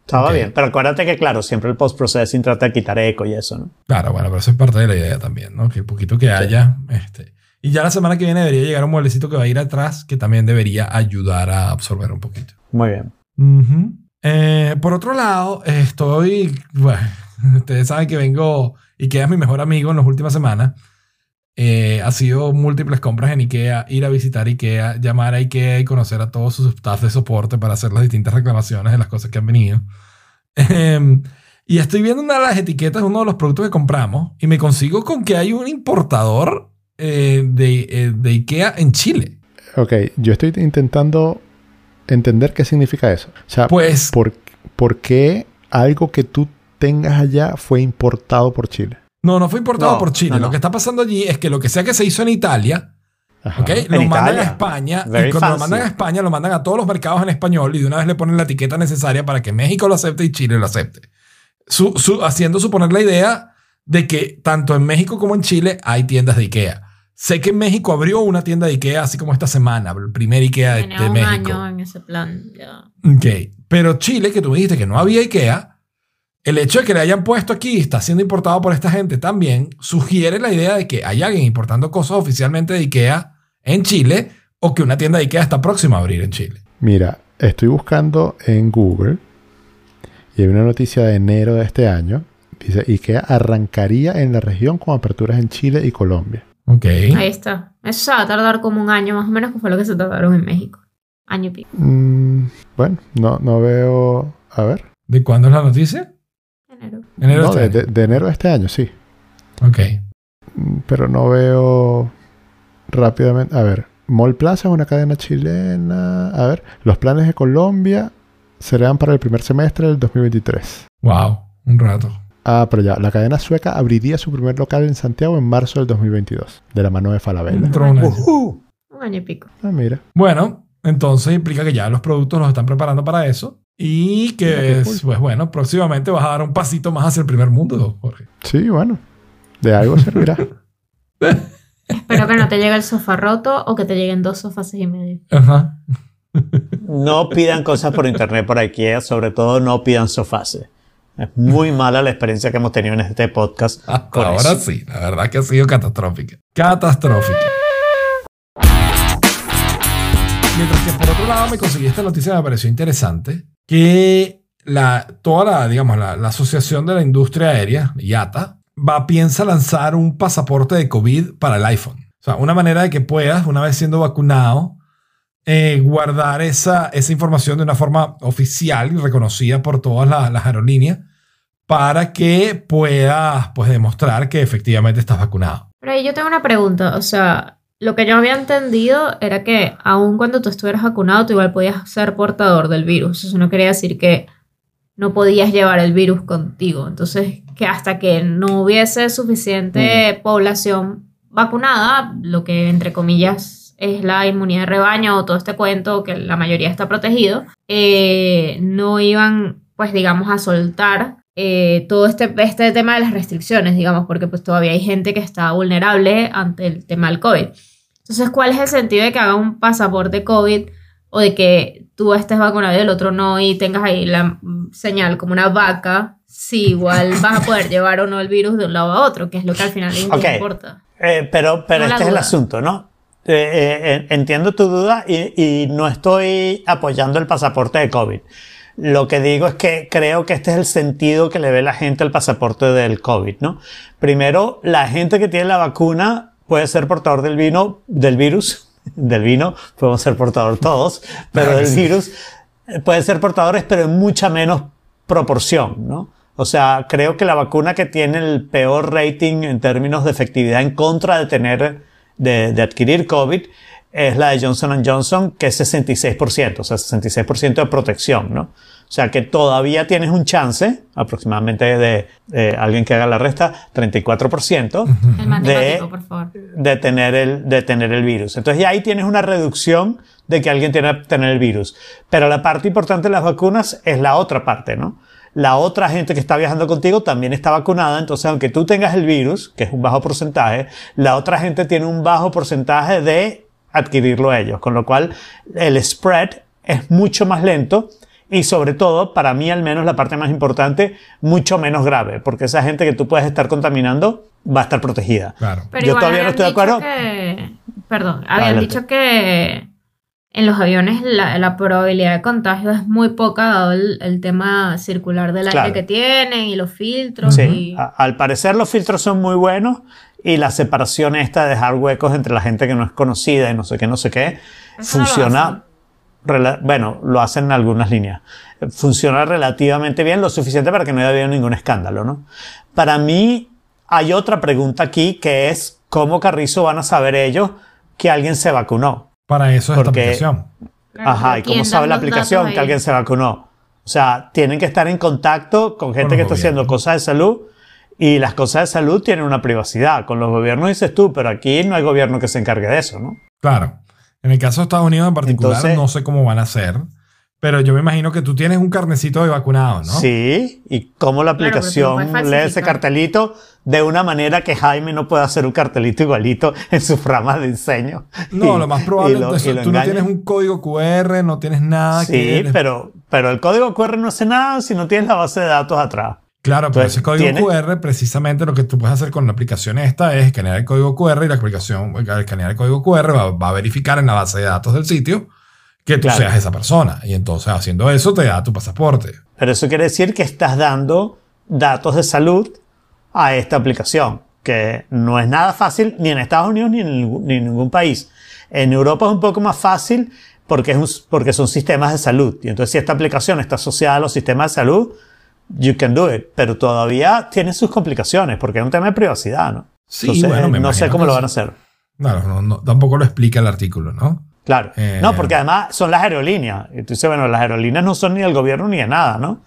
Estaba bien. Pero acuérdate que, claro, siempre el post-processing trata de quitar eco y eso, ¿no? Claro, bueno, pero eso es parte de la idea también, ¿no? Que el poquito que haya. Este, y ya la semana que viene debería llegar un mueblecito que va a ir atrás que también debería ayudar a absorber un poquito. Muy bien. Ujú. Eh, por otro lado, estoy. Bueno, ustedes saben que vengo. Ikea es mi mejor amigo en las últimas semanas. Eh, ha sido múltiples compras en Ikea, ir a visitar Ikea, llamar a Ikea y conocer a todos sus staff de soporte para hacer las distintas reclamaciones de las cosas que han venido. Em, y estoy viendo una de las etiquetas de uno de los productos que compramos y me consigo con que hay un importador eh, de, eh, de Ikea en Chile. Ok, yo estoy intentando entender qué significa eso. O sea, Pues ¿por, por qué algo que tú tengas allá fue importado por Chile? no, no fue importado No, por Chile. no, no. Lo que está pasando allí es que lo que sea que se hizo en Italia, Ajá. ¿ok? Lo mandan a España Very y cuando lo mandan a España lo mandan a todos los mercados en español y de una vez le ponen la etiqueta necesaria para que México lo acepte y Chile lo acepte. Su- su- haciendo suponer la idea de que tanto en México como en Chile hay tiendas de Ikea. Sé que en México abrió una tienda de Ikea así como esta semana, el primer Ikea de, Tenía de un México. año en ese plan. Ya. Ok. Pero Chile, que tú me dijiste que no había IKEA, el hecho de que le hayan puesto aquí y está siendo importado por esta gente también sugiere la idea de que hay alguien importando cosas oficialmente de IKEA en Chile o que una tienda de IKEA está próxima a abrir en Chile. Mira, estoy buscando en Google y hay una noticia de enero de este año. Dice, IKEA arrancaría en la región con aperturas en Chile y Colombia. Ok. Ahí está. Eso se va a tardar como un año más o menos, que fue lo que se tardaron en México. Año y pico. Mm, bueno, no, no veo... A ver. ¿De cuándo es la noticia? Enero. Enero No, de de, este de- de enero de este año, sí. Ok. Mm, Pero no veo rápidamente. A ver, Mall Plaza es una cadena chilena. A ver, los planes de Colombia serán para el primer semestre del 2023. Wow. Un rato. Ah, pero ya, la cadena sueca abriría su primer local en Santiago en marzo del 2022, de la mano de Falabella. Entró un. Un año y pico. Ah, mira. Bueno, entonces implica que ya los productos los están preparando para eso y que, Mira pues bueno, próximamente vas a dar un pasito más hacia el primer mundo, Jorge. Sí, bueno. De algo servirá. Espero que no te llegue el sofá roto o que te lleguen dos sofás y medio. Ajá. No pidan cosas por internet por IKEA, sobre todo no pidan sofás. Es muy mala la experiencia que hemos tenido en este podcast. Hasta con ahora eso. sí, la verdad que ha sido catastrófica. Catastrófica. Mientras que por otro lado me conseguí esta noticia que me pareció interesante, que la, toda la, digamos, la, la Asociación de la Industria Aérea, IATA, va, piensa lanzar un pasaporte de COVID para el iPhone. O sea, una manera de que puedas, una vez siendo vacunado, eh, guardar esa, esa información de una forma oficial y reconocida por todas las, las aerolíneas para que puedas pues, demostrar que efectivamente estás vacunado. Pero ahí yo tengo una pregunta. O sea, lo que yo había entendido era que aun cuando tú estuvieras vacunado, tú igual podías ser portador del virus. Eso no quería decir que no podías llevar el virus contigo. Entonces, que hasta que no hubiese suficiente población vacunada, lo que entre comillas es la inmunidad de rebaño o todo este cuento que la mayoría está protegido, eh, no iban, pues digamos, a soltar eh, todo este, este tema de las restricciones, digamos, porque pues todavía hay gente que está vulnerable ante el tema del COVID. Entonces, ¿cuál es el sentido de que haga un pasaporte COVID o de que tú estés vacunado y el otro no y tengas ahí la señal como una vaca? Si igual vas a poder llevar o no el virus de un lado a otro, que es lo que al final importa. Eh, pero pero No este es el asunto, ¿no? Eh, eh, entiendo tu duda y, y no estoy apoyando el pasaporte de COVID. Lo que digo es que creo que este es el sentido que le ve la gente al pasaporte del COVID, ¿no? Primero, la gente que tiene la vacuna puede ser portador del vino, del virus, del vino, podemos ser portador todos, pero Claro del sí. virus eh, pueden ser portadores, pero en mucha menos proporción, ¿no? O sea, creo que la vacuna que tiene el peor rating en términos de efectividad en contra de tener, de, de adquirir COVID, es la de Johnson Johnson, que es 66%, o sea, 66% de protección, ¿no? O sea, que todavía tienes un chance, aproximadamente de, de alguien que haga la resta, 34%, El matemático, por favor. de tener el, de tener el virus. Entonces ya ahí tienes una reducción de que alguien tiene tener el virus. Pero la parte importante de las vacunas es la otra parte, ¿no? La otra gente que está viajando contigo también está vacunada, entonces aunque tú tengas el virus, que es un bajo porcentaje, la otra gente tiene un bajo porcentaje de adquirirlo ellos, con lo cual el spread es mucho más lento y sobre todo, para mí al menos la parte más importante, mucho menos grave, porque esa gente que tú puedes estar contaminando va a estar protegida. Claro. Pero Yo todavía no estoy de acuerdo. que- perdón, habían Adelante. dicho que en los aviones la, la probabilidad de contagio es muy poca dado el, el tema circular del Claro. aire que tienen y los filtros. Sí, y- a- al parecer los filtros son muy buenos y la separación esta de dejar huecos entre la gente que no es conocida y no sé qué, no sé qué, Eso funciona, bueno, lo hacen en algunas líneas, funciona relativamente bien, lo suficiente para que no haya habido ningún escándalo, ¿no? Para mí hay otra pregunta aquí que es cómo Carrizo van a saber ellos que alguien se vacunó. Para eso es esta Porque- aplicación. Claro, Ajá, ¿y ¿quién cómo sabe la aplicación que alguien se vacunó? O sea, tienen que estar en contacto con gente que está haciendo cosas de salud y las cosas de salud tienen una privacidad. Con los gobiernos dices tú, pero aquí no hay gobierno que se encargue de eso, ¿no? Claro. En el caso de Estados Unidos en particular, Entonces- no sé cómo van a hacer, Pero yo me imagino que tú tienes un carnecito de vacunado, ¿no? Sí, y cómo la Claro, aplicación puedes lee ese cartelito de una manera que Jaime no pueda hacer un cartelito igualito en sus ramas de diseño. No, Y- lo más probable lo- es que tú no tienes un código QR, no tienes nada Sí, que... pero, pero el código QR no hace nada si no tienes la base de datos atrás. Claro, pero Entonces, ese código ¿tiene? QR, precisamente lo que tú puedes hacer con la aplicación esta es escanear el código QR y la aplicación, al escanear el código QR va, va a verificar en la base de datos del sitio que tú Claro. seas esa persona. Y entonces haciendo eso te da tu pasaporte. Pero eso quiere decir que estás dando datos de salud a esta aplicación, que no es nada fácil ni en Estados Unidos ni en, ningún- ni en ningún país. En Europa es un poco más fácil porque, es un- porque son sistemas de salud. Y entonces si esta aplicación está asociada a los sistemas de salud, you can do it. Pero todavía tiene sus complicaciones porque es un tema de privacidad, ¿no? Sí, Entonces, bueno, me no sé cómo lo van a hacer. Claro, no, no- tampoco lo explica el artículo, ¿no? Claro. Eh. No, porque además son las aerolíneas. Y tú dices, bueno, las aerolíneas no son ni del gobierno ni de nada, ¿no?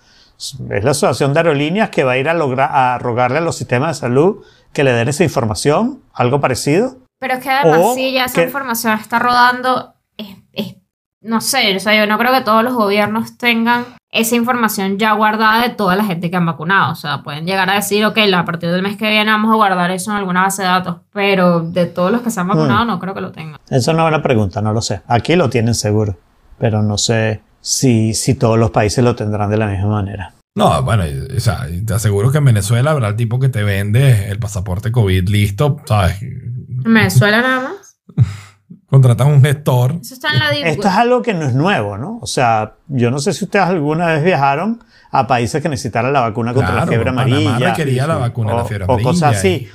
Es la asociación de aerolíneas que va a ir a, lograr, a rogarle a los sistemas de salud que le den esa información, algo parecido. Pero es que además, O si ya esa que- información está rodando, es, es- no sé, o sea, yo no creo que todos los gobiernos tengan esa información ya guardada de toda la gente que han vacunado. O sea, pueden llegar a decir, ok, a partir del mes que viene vamos a guardar eso en alguna base de datos, pero de todos los que se han vacunado no creo que lo tengan. Esa es una buena pregunta, no lo sé. Aquí lo tienen seguro, pero no sé si, si todos los países lo tendrán de la misma manera. No, bueno, o sea, te aseguro que en Venezuela habrá el tipo que te vende el pasaporte COVID listo, ¿sabes? En Venezuela nada más. Contratas un gestor. Eso está en la. Esto es algo que no es nuevo, ¿no? O sea, yo no sé si ustedes alguna vez viajaron a países que necesitaran la vacuna contra Claro, la fiebre Panamá amarilla. requería la vacuna de la o- fiebre o amarilla cosas y- así.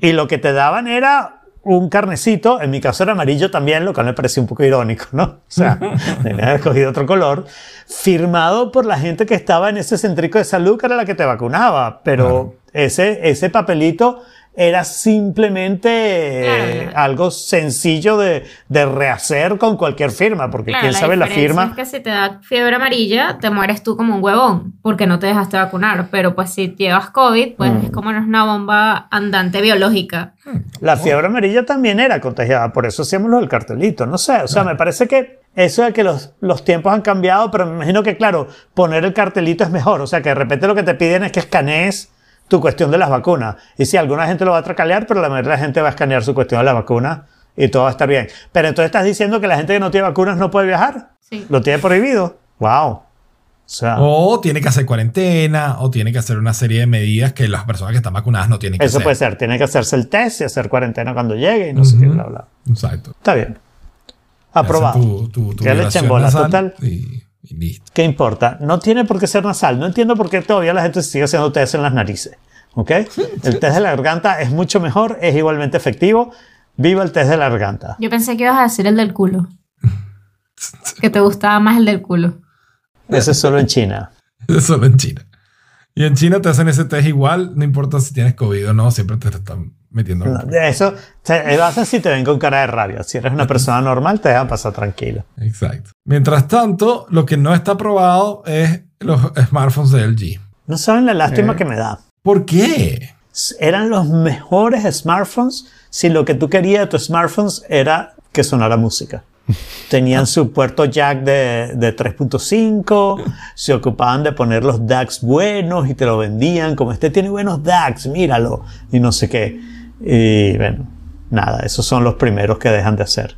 Y lo que te daban era un carnecito, en mi caso era amarillo también, lo cual me pareció un poco irónico, ¿no? O sea, tenía haber escogido otro color, firmado por la gente que estaba en ese centrico de salud que era la que te vacunaba, pero ese, ese papelito era simplemente eh, Claro. algo sencillo de, de rehacer con cualquier firma, porque Claro, quién sabe la firma. Es que si te da fiebre amarilla, te mueres tú como un huevón, porque no te dejaste vacunar. Pero pues si llevas COVID, pues Mm. es como una bomba andante biológica. La fiebre amarilla también era contagiada, por eso hacíamos lo del cartelito. No sé, o sea, me parece que eso de que los, los tiempos han cambiado, pero me imagino que, claro, poner el cartelito es mejor. O sea, que de repente lo que te piden es que escanees tu cuestión de las vacunas. Y sí, alguna gente lo va a tracalear, pero la mayoría de la gente va a escanear su cuestión de las vacunas y todo va a estar bien. Pero entonces estás diciendo que la gente que no tiene vacunas no puede viajar. Sí. Lo tiene prohibido. Wow. O sea, O tiene que hacer cuarentena, o tiene que hacer una serie de medidas que las personas que están vacunadas no tienen que eso hacer. puede ser. Tiene que hacerse el test y hacer cuarentena cuando llegue y no sé qué, bla, bla. Exacto. Está bien. Aprobado. Hace Tu, tu, tu Que le echen bola, total. Y, y listo. ¿Qué importa? No tiene por qué ser nasal. No entiendo por qué todavía la gente sigue haciendo test en las narices. ¿Ok? El test de la garganta es mucho mejor, es igualmente efectivo. Viva el test de la garganta. Yo pensé que ibas a decir el del culo. que te gustaba más el del culo. Ese es solo en China. Eso solo en China. Y en China te hacen ese test igual, no importa si tienes COVID o no, siempre te están metiendo. No, Eso te lo hacen si te ven con cara de rabia. Si eres una persona normal, te dejan pasar tranquilo. Exacto. Mientras tanto, lo que no está aprobado es los smartphones de LG. No saben la lástima Eh. que me da. ¿Por qué? Eran los mejores smartphones si lo que tú querías de tus smartphones era que sonara música. Tenían su puerto jack de, de 3.5, se ocupaban de poner los DACs buenos y te lo vendían como este tiene buenos DACs, míralo, y no sé qué. Y bueno, nada, esos son los primeros que dejan de hacer.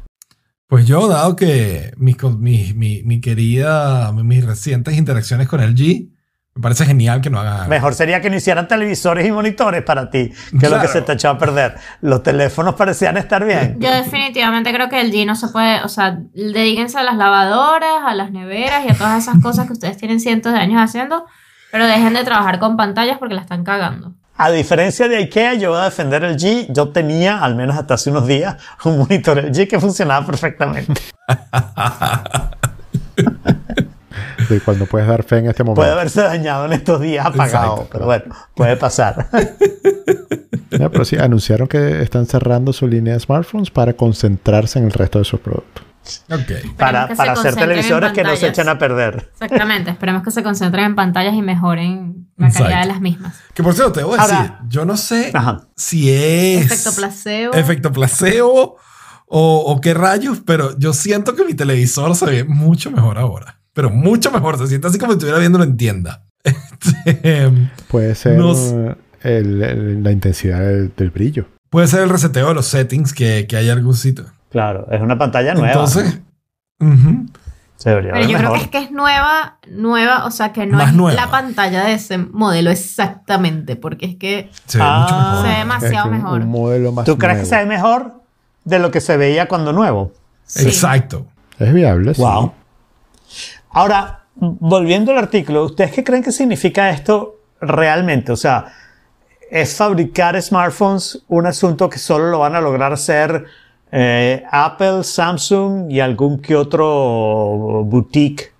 Pues yo, dado que mis, mi, mi, mi querida, mis recientes interacciones con LG, me parece genial que no hagan. Mejor sería que no hicieran televisores y monitores para ti, que es lo que se te echó a perder. Los teléfonos parecían estar bien. Yo definitivamente creo que el G no se puede, o sea, dedíquense a las lavadoras, a las neveras y a todas esas cosas que ustedes tienen cientos de años haciendo, pero dejen de trabajar con pantallas porque la están cagando. A diferencia de IKEA, yo voy a defender el G. Yo tenía, al menos hasta hace unos días, un monitor LG que funcionaba perfectamente. No puedes dar fe en este momento. Puede haberse dañado en estos días apagado, Exacto. pero bueno, puede pasar. No, pero sí, anunciaron que están cerrando su línea de smartphones para concentrarse en el resto de sus productos. Ok. para para hacer televisores que no se echen a perder. Exactamente, esperemos que se concentren en pantallas y mejoren la calidad Exacto. de las mismas. Que por cierto, te voy a Ahora- decir, yo no sé Ajá. si es. Efecto placebo. Efecto placebo o, o qué rayos, pero yo siento que mi televisor se ve mucho mejor ahora. pero mucho mejor. Se siente así como si estuviera viéndolo en tienda. Este, Puede ser No sé. uh, el- el- la intensidad del, del brillo. puede ser el reseteo de los settings que, que hay algún sitio. Claro, es una pantalla nueva. Entonces, ujú. se debería Pero ver yo creo que es que es nueva, nueva, o sea que no Más es nueva. la pantalla de ese modelo exactamente, porque es que se ve Ah. mucho mejor. se ve Es demasiado un, mejor. un modelo más ¿Tú crees que se ve mejor de lo que se veía cuando nuevo? Sí. Exacto. Es viable, sí. Wow. Ahora, volviendo al artículo, ¿ustedes qué creen que significa esto realmente? O sea, ¿es fabricar smartphones un asunto que solo lo van a lograr hacer eh, Apple, Samsung y algún que otro boutique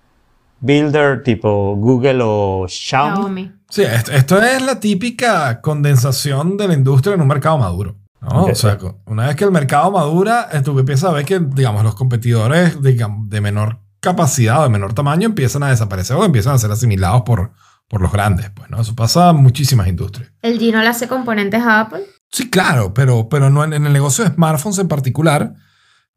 builder tipo Google o Xiaomi? Xiaomi. Sí, esto, esto es la típica condensación de la industria en un mercado maduro. ¿no? O sea, una vez que el mercado madura, eh, tú empiezas a ver que, digamos, los competidores digamos, de menor capacidad o de menor tamaño empiezan a desaparecer o empiezan a ser asimilados por, por los grandes. Pues, ¿no? Eso pasa en muchísimas industrias. ¿El G no le hace componentes a Apple? Sí, claro, pero, pero no en, en el negocio de smartphones en particular,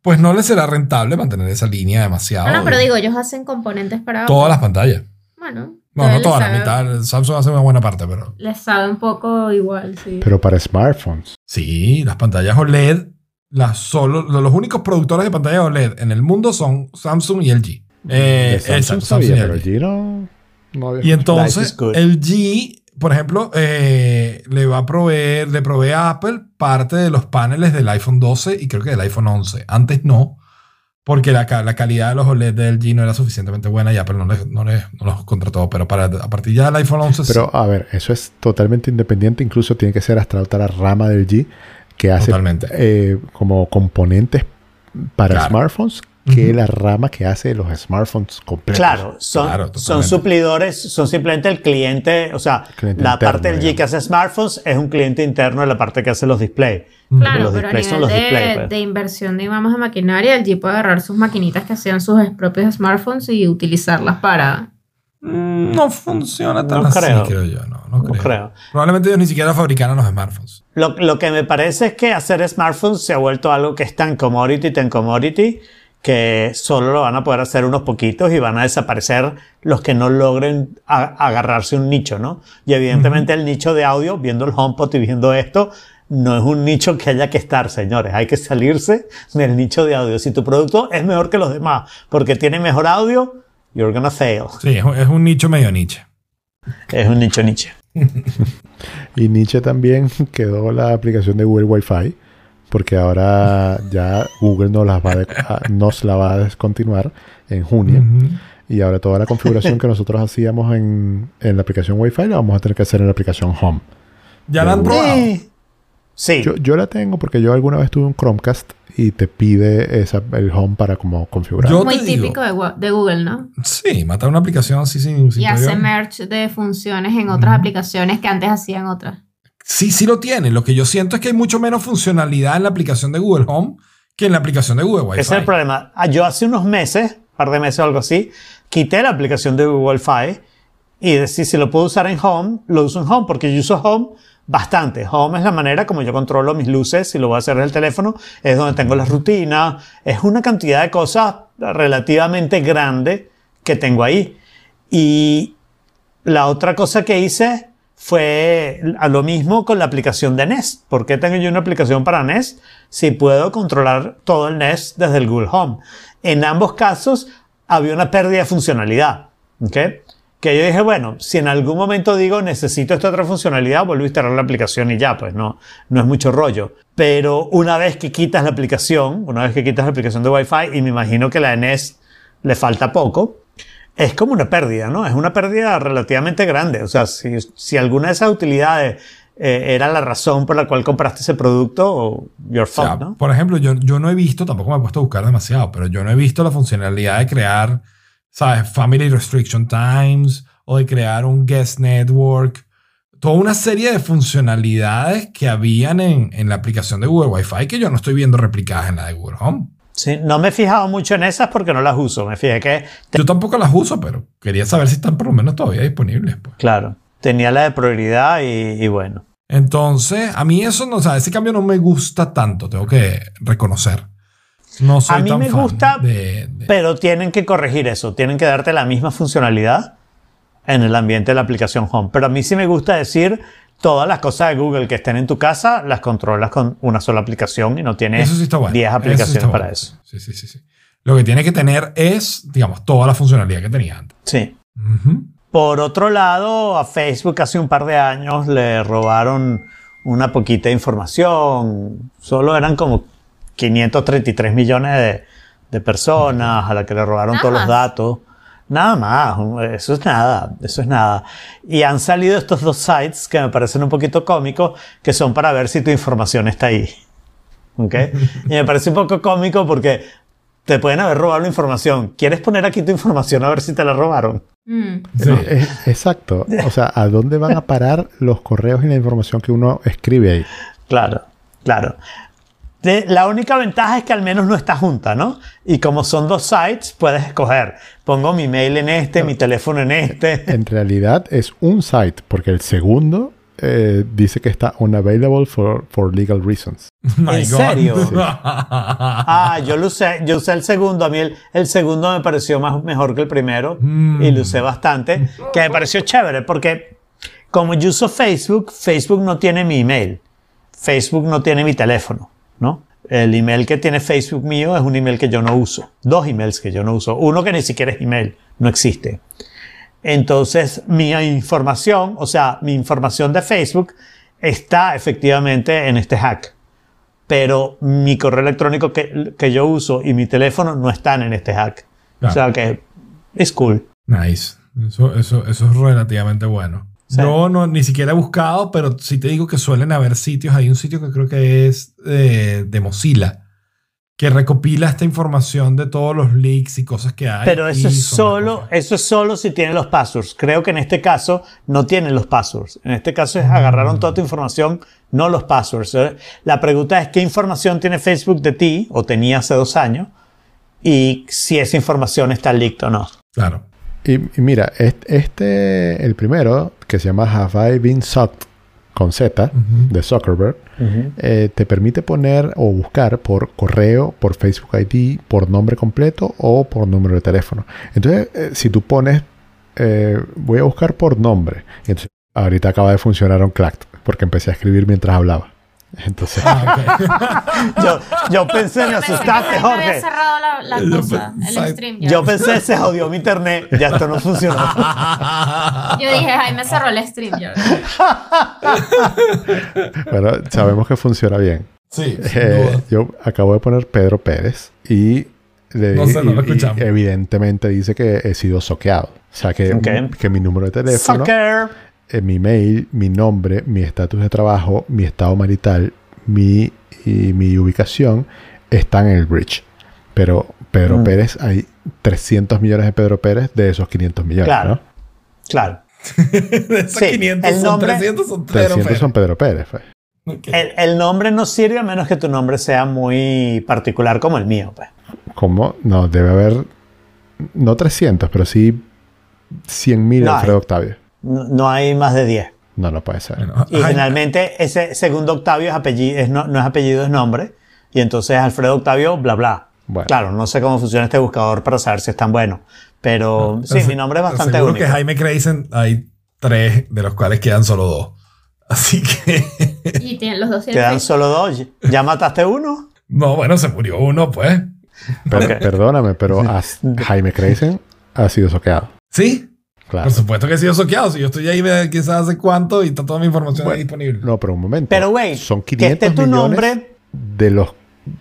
pues no les será rentable mantener esa línea demasiado. Ah, no, pero digo, ellos hacen componentes para Apple. todas las pantallas. Bueno. No, no todas, la mitad. Samsung hace una buena parte, pero Les sabe un poco igual, sí. Pero para smartphones. Sí, las pantallas OLED, las solo, los únicos productores de pantallas OLED en el mundo son Samsung y LG. Eh, Samsung exacto, sabía, Samsung y pero LG. allí no, no había Y entonces. LG, por ejemplo, eh, le va a proveer, le provee a Apple parte de los paneles del iPhone 12 y creo que del iPhone 11. Antes no, porque la, ca- la calidad de los OLED de LG no era suficientemente buena y Apple no, le- no, le- no los contrató. Pero para, a partir ya del iPhone 11 sí. Pero a ver, eso es totalmente independiente. Incluso tiene que ser hasta otra rama del G que hace eh, como componentes para Claro. smartphones que Ujú. la rama que hace los smartphones completos. Claro, son, Claro, son suplidores, son simplemente el cliente, o sea, Cliente la interno, parte del G que hace smartphones es un cliente interno de la parte que hace los displays. Claro, los pero a displays son nivel los de, displays, pues. de inversión, digamos, de maquinaria, el G puede agarrar sus maquinitas que hacían sus propios smartphones y utilizarlas para... Mm, No funciona tan No así, creo. creo yo. No, no No creo. creo. Probablemente ellos ni siquiera fabricaran los smartphones. Lo, lo que me parece es que hacer smartphones se ha vuelto algo que es tan commodity, tan commodity, que solo lo van a poder hacer unos poquitos y van a desaparecer los que no logren a- agarrarse un nicho, ¿no? Y evidentemente el nicho de audio, viendo el HomePod y viendo esto, no es un nicho que haya que estar, señores. Hay que salirse del nicho de audio. Si tu producto es mejor que los demás porque tiene mejor audio, you're gonna fail. Sí, es un, es un nicho medio niche. Es un nicho niche. Y Nietzsche también quedó la aplicación de Google Wi-Fi, porque ahora ya Google nos, las va a nos la va a descontinuar en junio. Y ahora toda la configuración que nosotros hacíamos en, en la aplicación Wi-Fi la vamos a tener que hacer en la aplicación Home. ¿Ya la han probado? Sí. Yo, yo la tengo porque yo alguna vez tuve un Chromecast y te pide esa, el Home para como configurar. Yo- Muy digo. típico de, Google, ¿no? Sí, matar una aplicación así sin, sin Y hace merge de funciones en otras aplicaciones que antes hacían otras. Sí, sí lo tiene. Lo que yo siento es que hay mucho menos funcionalidad en la aplicación de Google Home que en la aplicación de Google Wi-Fi. Ese es el problema. Ah, Yo hace unos meses, un par de meses o algo así, quité la aplicación de Google Fi y decí si lo puedo usar en Home, lo uso en Home porque yo uso Home bastante. Home es la manera como yo controlo mis luces, si lo voy a hacer en el teléfono, es donde tengo las rutinas, es una cantidad de cosas relativamente grande que tengo ahí. Y la otra cosa que hice fue a lo mismo con la aplicación de Nest. ¿Por qué tengo yo una aplicación para Nest si puedo controlar todo el Nest desde el Google Home? En ambos casos había una pérdida de funcionalidad. ¿ok? Que yo dije, bueno, si en algún momento digo necesito esta otra funcionalidad, vuelvo a instalar la aplicación y ya, pues no, no es mucho rollo. Pero una vez que quitas la aplicación, una vez que quitas la aplicación de Wi-Fi, y me imagino que la de Nest le falta poco, es como una pérdida, ¿no? Es una pérdida relativamente grande. O sea, si, si alguna de esas utilidades eh, era la razón por la cual compraste ese producto, your O sea, fault, ¿no? Por ejemplo, yo, yo no he visto, tampoco me he puesto a buscar demasiado, pero yo no he visto la funcionalidad de crear, ¿sabes? Family Restriction Times o de crear un Guest Network. Toda una serie de funcionalidades que habían en, en la aplicación de Google Wi-Fi que yo no estoy viendo replicadas en la de Google Home. Sí, no me he fijado mucho en esas porque no las uso. Me fijé que, Yo tampoco las uso, pero quería saber si están por lo menos todavía disponibles. Pues. claro, tenía la de prioridad y, y bueno. Entonces, a mí eso no, o sea, ese cambio no me gusta tanto, tengo que reconocer. No soy a mí tan me fan gusta, de- de- pero tienen que corregir eso. Tienen que darte la misma funcionalidad en el ambiente de la aplicación Home. Pero a mí sí me gusta decir todas las cosas de Google que estén en tu casa, las controlas con una sola aplicación y no tienes Eso sí está bueno. 10 Eso sí aplicaciones está para bueno. eso. Sí, sí, sí, sí. Lo que tiene que tener es, digamos, toda la funcionalidad que tenía antes. Sí. Por otro lado, a Facebook hace un par de años le robaron una poquita información. Solo eran como 533 millones de, de personas a las que le robaron Nada todos los datos. Nada más, eso es nada, eso es nada. Y han salido estos dos sites que me parecen un poquito cómicos, que son para ver si tu información está ahí. ¿Ok? Y me parece un poco cómico porque te pueden haber robado la información. ¿Quieres poner aquí tu información a ver si te la robaron? Mm. Sí. Es- exacto. O sea, ¿a dónde van a parar los correos y la información que uno escribe ahí? Claro, claro. De- la única ventaja es que al menos no está junta, ¿no? Y como son dos sites, puedes escoger. Pongo mi mail en este, mi teléfono en este. En realidad es un site, porque el segundo eh, dice que está unavailable for, for legal reasons. My ¿En God. serio? Ah, yo lo usé, yo usé el segundo. A mí el, el segundo me pareció más, mejor que el primero Mm. y lo usé bastante. Que me pareció chévere porque como yo uso Facebook, Facebook no tiene mi email. Facebook no tiene mi teléfono, ¿no? El email que tiene Facebook mío es un email que yo no uso. Dos emails que yo no uso. Uno que ni siquiera es email, no existe. Entonces, mi información, o sea, mi información de Facebook está efectivamente en este hack. Pero mi correo electrónico que, que yo uso y mi teléfono no están en este hack. Claro. O sea que es cool. Nice. Eso, eso, eso es relativamente bueno. Sí. Yo no, ni siquiera he buscado, pero sí te digo que suelen haber sitios. Hay un sitio que creo que es eh, de Mozilla, que recopila esta información de todos los leaks y cosas que hay. Pero eso es solo, eso es solo si tiene los passwords. Creo que en este caso no tienen los passwords. En este caso es agarraron toda tu información, no los passwords. Eh, La pregunta es qué información tiene Facebook de ti, o tenía hace dos años, y si esa información está leaked o no. Claro. Y, y mira, est- este, el primero, que se llama Have I Been Sucked con Z, de Zuckerberg, eh, te permite poner o buscar por correo, por Facebook ID, por nombre completo o por número de teléfono. Entonces, eh, si tú pones, eh, voy a buscar por nombre, entonces ahorita acaba de funcionar un clact, porque empecé a escribir mientras hablaba. Entonces, Ah. Yo, yo pensé, me asustaste, Jorge. cerrado la, la Yo cosa, el pensé- stream. ya. Yo pensé, se jodió mi internet, ya esto no funcionó. Yo dije, ay, me cerró el stream. Yo. bueno, sabemos que funciona bien. sí, Eh, yo acabo de poner Pedro Pérez y, le No sé, no lo y- y escuchamos. evidentemente dice que he sido soqueado. O sea, que, Ok. que mi número de teléfono, Sucker. Eh, mi mail, mi nombre, mi estatus de trabajo, mi estado marital, mi, y mi ubicación están en el bridge. Pero Pedro Mm. Pérez, hay 300 millones de Pedro Pérez de esos 500 millones, Claro. ¿no? Claro. De esos sí, 500 el son nombre- 300 son 300 son Pedro Pérez. pues. Ok. El, el nombre no sirve a menos que tu nombre sea muy particular como el mío. Pues. ¿Cómo? No, debe haber, no 300, pero sí 100 mil No hay. Alfredo Octavio. No, no hay más de 10. No, no puede ser. Bueno, Y Jaime- generalmente ese segundo Octavio es apellido, es no, no es apellido, es nombre. Y entonces Alfredo Octavio, bla, bla. Bueno. Claro, no sé cómo funciona este buscador para saber si es tan bueno. Pero sí, Te- mi nombre es te bastante aseguro único. que Jaime Creisen hay tres, de los cuales quedan solo dos. Así que. Y tienen los dos tienen Quedan solo dos. ¿Ya mataste uno? no, bueno, se murió uno, pues. Per- Ok. Perdóname, pero has- Jaime Creisen ha sido soqueado. Sí, Claro. por supuesto que he sido soqueado. Si yo estoy ahí de quizás hace cuánto y está toda mi información ahí Bueno, disponible. No, pero un momento. Pero, güey, son que 500 esté tu nombre, de los,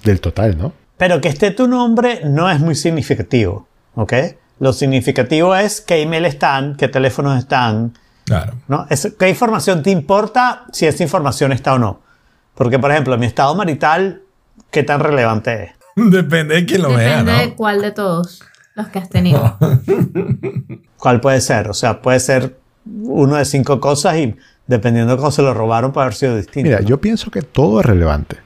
del total, ¿no? pero que esté tu nombre no es muy significativo. ¿Ok? Lo significativo es qué email están, qué teléfonos están, Claro. ¿no? Es- ¿Qué información te importa si esa información está o no? Porque, por ejemplo, mi estado marital, ¿qué tan relevante es? Depende de quién lo vea, Depende ¿no? de cuál de todos los que has tenido. ¿Cuál puede ser? O sea, puede ser uno de cinco cosas y dependiendo de cómo se lo robaron puede haber sido distinto. Mira, ¿no? yo pienso que todo es relevante.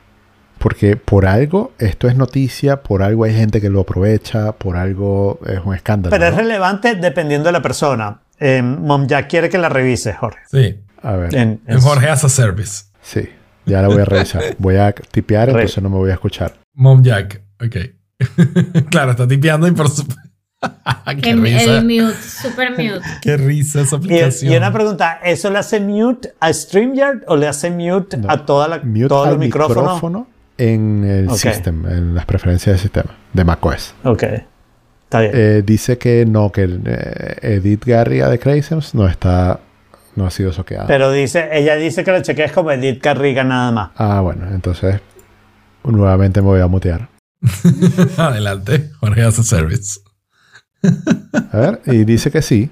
Porque por algo esto es noticia, por algo hay gente que lo aprovecha, por algo es un escándalo. Pero es relevante dependiendo de la persona. Eh, Mom Jack quiere que la revise, Jorge. Sí. A ver, En- en- Jorge as a Service. sí, ya la voy a revisar. Voy a tipear, entonces no me voy a escuchar. Mom Jack. Ok. claro, está tipeando y por supuesto. Qué El, risa. el mute, super mute. Qué risa esa aplicación. y una pregunta, ¿eso le hace mute a StreamYard o le hace mute No. a toda la, Mute todos al los micrófonos? micrófono en el Ok. system, en las preferencias del sistema de macOS. Ok, está bien. Eh, dice que no, que eh, Edith Garria de Crazems no está, no ha sido soqueada. Pero dice, ella dice que lo chequees como Edith Carriga nada más. Ah, bueno, entonces nuevamente me voy a mutear. Adelante, Jorge hace service. A ver, y dice que sí,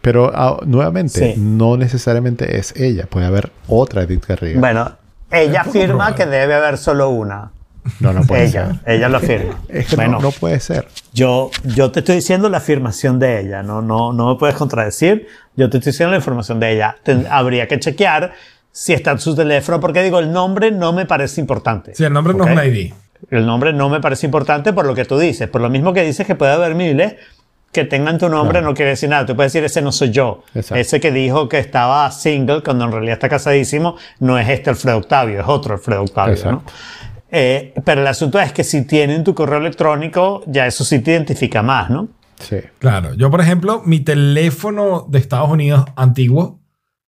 pero ah, nuevamente Sí. no necesariamente es ella, puede haber otra Edith Garriga. Bueno, ella afirma que debe haber solo una. no, no puede Ella, ser. ella lo afirma. Es que bueno, no, no puede ser. yo, yo te estoy diciendo la afirmación de ella, no, no, no me puedes contradecir. Yo te estoy diciendo la información de ella. Ten- habría que chequear si está en su teléfono, porque digo, el nombre no me parece importante. Sí, el nombre no Ok. es un ID. El nombre no me parece importante por lo que tú dices. Por lo mismo que dices que puede haber miles que tengan tu nombre Claro. no quiere decir nada. Tú puedes decir, ese no soy yo. Exacto. Ese que dijo que estaba single cuando en realidad está casadísimo, no es este Alfredo Octavio, es otro Alfredo Octavio. ¿no? Eh, pero el asunto es que si tienen tu correo electrónico, ya eso sí te identifica más, ¿no? Sí. Claro, yo por ejemplo, mi teléfono de Estados Unidos antiguo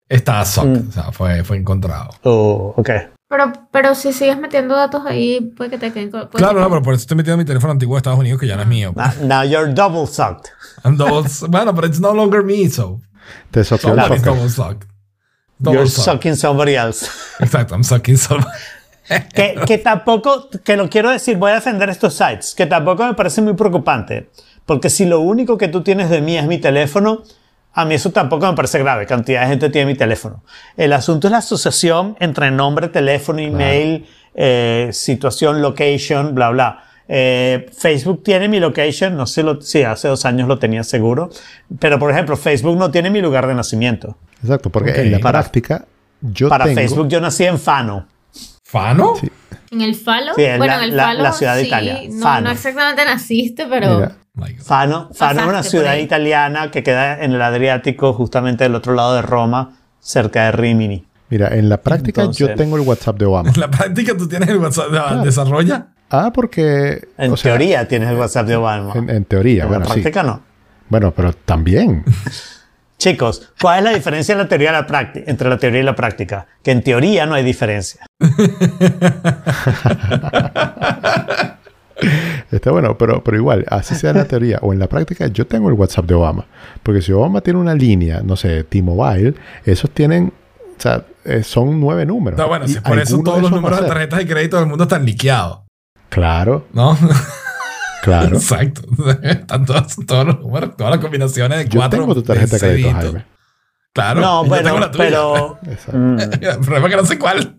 estaba SOC, Mm. o sea, fue, fue encontrado. Oh, ok. Pero, pero si sigues metiendo datos ahí, puede que te queden. puede Claro, que- no, pero por eso estoy metiendo mi teléfono antiguo de Estados Unidos que ya no es mío. Now, now you're double sucked. I'm double, bueno, pero it's no longer me, so Te soqueó socket. double sucked. Double You're sucked. sucking somebody else. Exacto, I'm sucking somebody. que, que tampoco, que lo quiero decir, voy a defender estos sites, que tampoco me parece muy preocupante, porque si lo único que tú tienes de mí es mi teléfono, a mí eso tampoco me parece grave, cantidad de gente tiene mi teléfono. El asunto es la asociación entre nombre, teléfono, email, eh, situación, location, bla, bla. Eh, Facebook tiene mi location, no sé, lo, sí, hace dos años lo tenía seguro, pero por ejemplo, Facebook no tiene mi lugar de nacimiento. Exacto, porque Ok. en la Para- práctica yo Para tengo... Facebook yo nací en Fano. ¿Fano? Sí. En el Falo. Sí, en bueno, la- en el la- Falo. la ciudad de sí, Italia, No, Fano. no exactamente naciste, pero. Mira. Fano, Fano es una ciudad italiana que queda en el Adriático, justamente del otro lado de Roma, cerca de Rimini. mira, en la práctica yo tengo el WhatsApp de Obama. En la práctica tú tienes el WhatsApp, de- desarrolla. Ah, porque... En o sea, teoría tienes el WhatsApp de Obama. En, en teoría, En bueno, la sí. práctica no. Bueno, pero también. Chicos, ¿cuál es la diferencia en la teoría y la práctica, entre la teoría y la práctica? Que en teoría no hay diferencia. Está bueno, pero, pero igual, así sea en la teoría o en la práctica, yo tengo el WhatsApp de Obama. Porque si Obama tiene una línea, no sé, T-Mobile, esos tienen, o sea, eh, son nueve números. Está bueno, si por eso todos los números de tarjetas de crédito del mundo están liqueados, Claro, ¿no? claro. Exacto. Están todos, todos los números, todas las combinaciones de Yo cuatro. tengo tu tarjeta de crédito. Jaime. Claro. no, yo bueno, tengo la tuya. pero... Mm, El problema es que no sé cuál.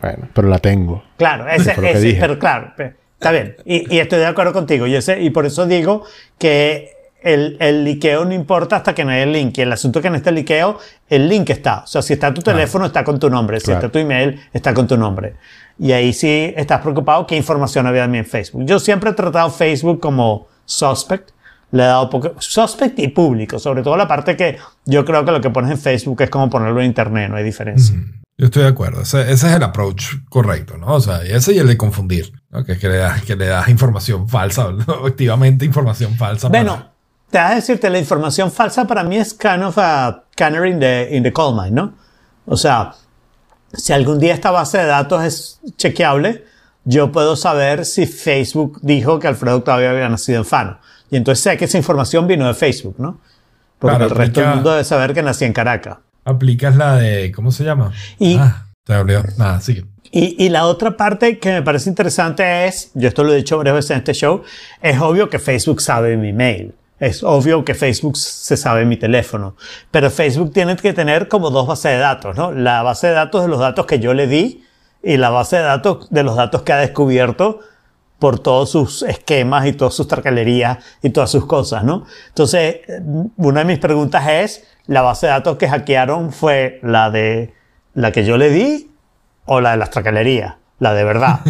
Bueno, pero la tengo. claro, ese, ese- pero claro, está bien. Y, y estoy de acuerdo contigo. Y, ese, y por eso digo que el, el liqueo no importa hasta que no haya el link. Y el asunto es que en este liqueo, el link está. O sea, si está tu teléfono, está con tu nombre. Si Claro. está tu email, está con tu nombre. Y ahí sí estás preocupado qué información había de mí en Facebook. Yo siempre he tratado Facebook como suspect. Le he dado poco. Suspect y público. Sobre todo la parte que yo creo que lo que pones en Facebook es como ponerlo en Internet. No hay diferencia. Yo estoy de acuerdo. Ese, ese es el approach correcto, ¿no? O sea, ese y el de confundir, ¿no? Que es que le das, que le das información falsa, ¿no? activamente información falsa. para- Bueno, te vas a decirte, la información falsa para mí es kind of a canary in the, in the coal mine, ¿no? O sea, si algún día esta base de datos es chequeable, yo puedo saber si Facebook dijo que Alfredo Octavio había nacido en Fano. Y entonces sé que esa información vino de Facebook, ¿no? Porque Claro, el resto del mundo debe saber que nací en Caracas. Aplicas la de. ¿Cómo se llama? Y- Ah, te olvidó. Nada, sigue. Y, y la otra parte que me parece interesante es, yo esto lo he dicho varias veces en este show, es obvio que Facebook sabe mi mail. Es obvio que Facebook se sabe mi teléfono. Pero Facebook tiene que tener como dos bases de datos, ¿no? La base de datos de los datos que yo le di y la base de datos de los datos que ha descubierto por todos sus esquemas y todas sus tarcalerías y todas sus cosas, ¿no? Entonces, una de mis preguntas es, ¿la base de datos que hackearon fue la de la que yo le di o la de las tracalerías, la de verdad.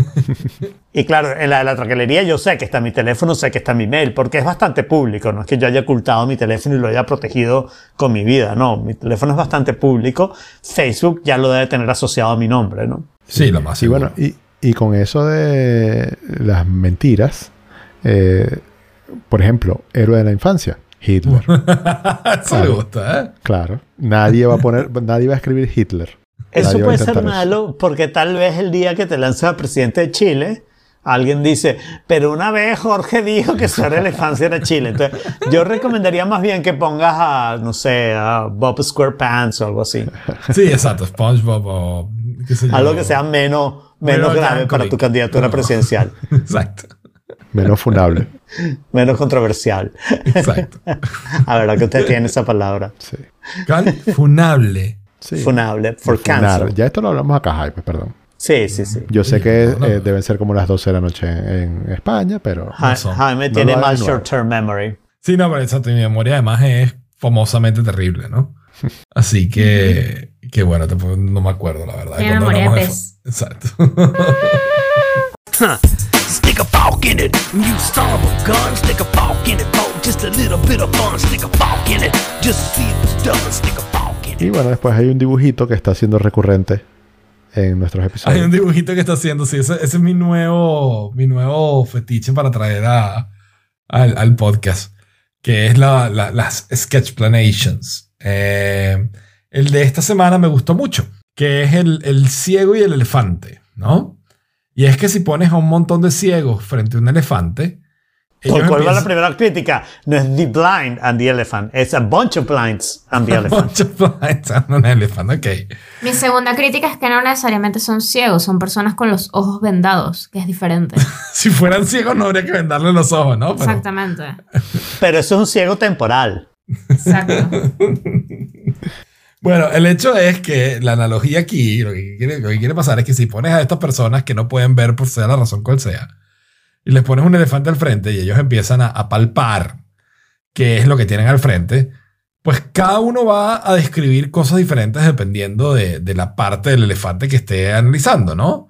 y claro, en la de la tracalería yo sé que está mi teléfono, sé que está mi mail, porque es bastante público, no es que yo haya ocultado mi teléfono y lo haya protegido con mi vida, no, mi teléfono es bastante público, Facebook ya lo debe tener asociado a mi nombre, ¿no? Sí, lo más Y seguro. bueno, y, y con eso de las mentiras, Eh, por ejemplo, héroe de la infancia, Hitler. Eso me Claro. gusta, ¿eh? Claro. Nadie va a poner, nadie va a escribir Hitler. Eso Nadie puede ser eso. malo porque tal vez el día que te lanzas a presidente de Chile, alguien dice, pero una vez Jorge dijo que su la infancia era Chile. Entonces, yo recomendaría más bien que pongas a, no sé, a Bob SquarePants o algo así. Sí, exacto. SpongeBob o qué sé yo. Algo que sea menos, menos grave para tu candidatura presidencial. Exacto. Menos funable. Menos controversial. Exacto. A ver, ¿a qué usted tiene esa palabra? Sí. Funable. Sí. Funable. For Funar. cancel. Ya esto lo hablamos acá, Hype, perdón. Sí, sí, sí. Yo sé Oye, que no, no. eh, deben ser como las 12 de la noche en, en España, pero Ja-. Jaime No tiene más short-term memory. Sí, no, pero exacto. Mi memoria además es famosamente terrible, ¿no? Así que, que bueno, no me acuerdo, la verdad. Tiene memoria de pez. Exacto. Huh. Stick a fork in it, you son of a gun. Stick a fork in it for just a little bit of fun. Stick a fork in it, just see if it's done. Stick a fork in it. Y bueno, después hay un dibujito que está siendo recurrente en nuestros episodios. Hay un dibujito que está haciendo, sí, ese, ese es mi nuevo, mi nuevo fetiche para traer a, al, al podcast, que es la, la- las sketchplanations. Eh, el de esta semana me gustó mucho, que es el, el ciego y el elefante, ¿no? Y es que si pones a un montón de ciegos frente a un elefante, ellos ¿Por cuál va la primera crítica? No es The Blind and the Elephant, es A Bunch of Blinds and the Elephant. Bunch of blinds and an elephant, ok. Mi segunda crítica es que no necesariamente son ciegos, son personas con los ojos vendados, que es diferente. Si fueran ciegos no habría que vendarle los ojos, ¿no? Pero- Exactamente. Pero eso es un ciego temporal. Exacto. Bueno, el hecho es que la analogía aquí, lo que, quiere, lo que quiere pasar es que si pones a estas personas que no pueden ver por sea la razón cual sea, y les pones un elefante al frente y ellos empiezan a, a palpar qué es lo que tienen al frente, pues cada uno va a describir cosas diferentes dependiendo de, de la parte del elefante que esté analizando, ¿no?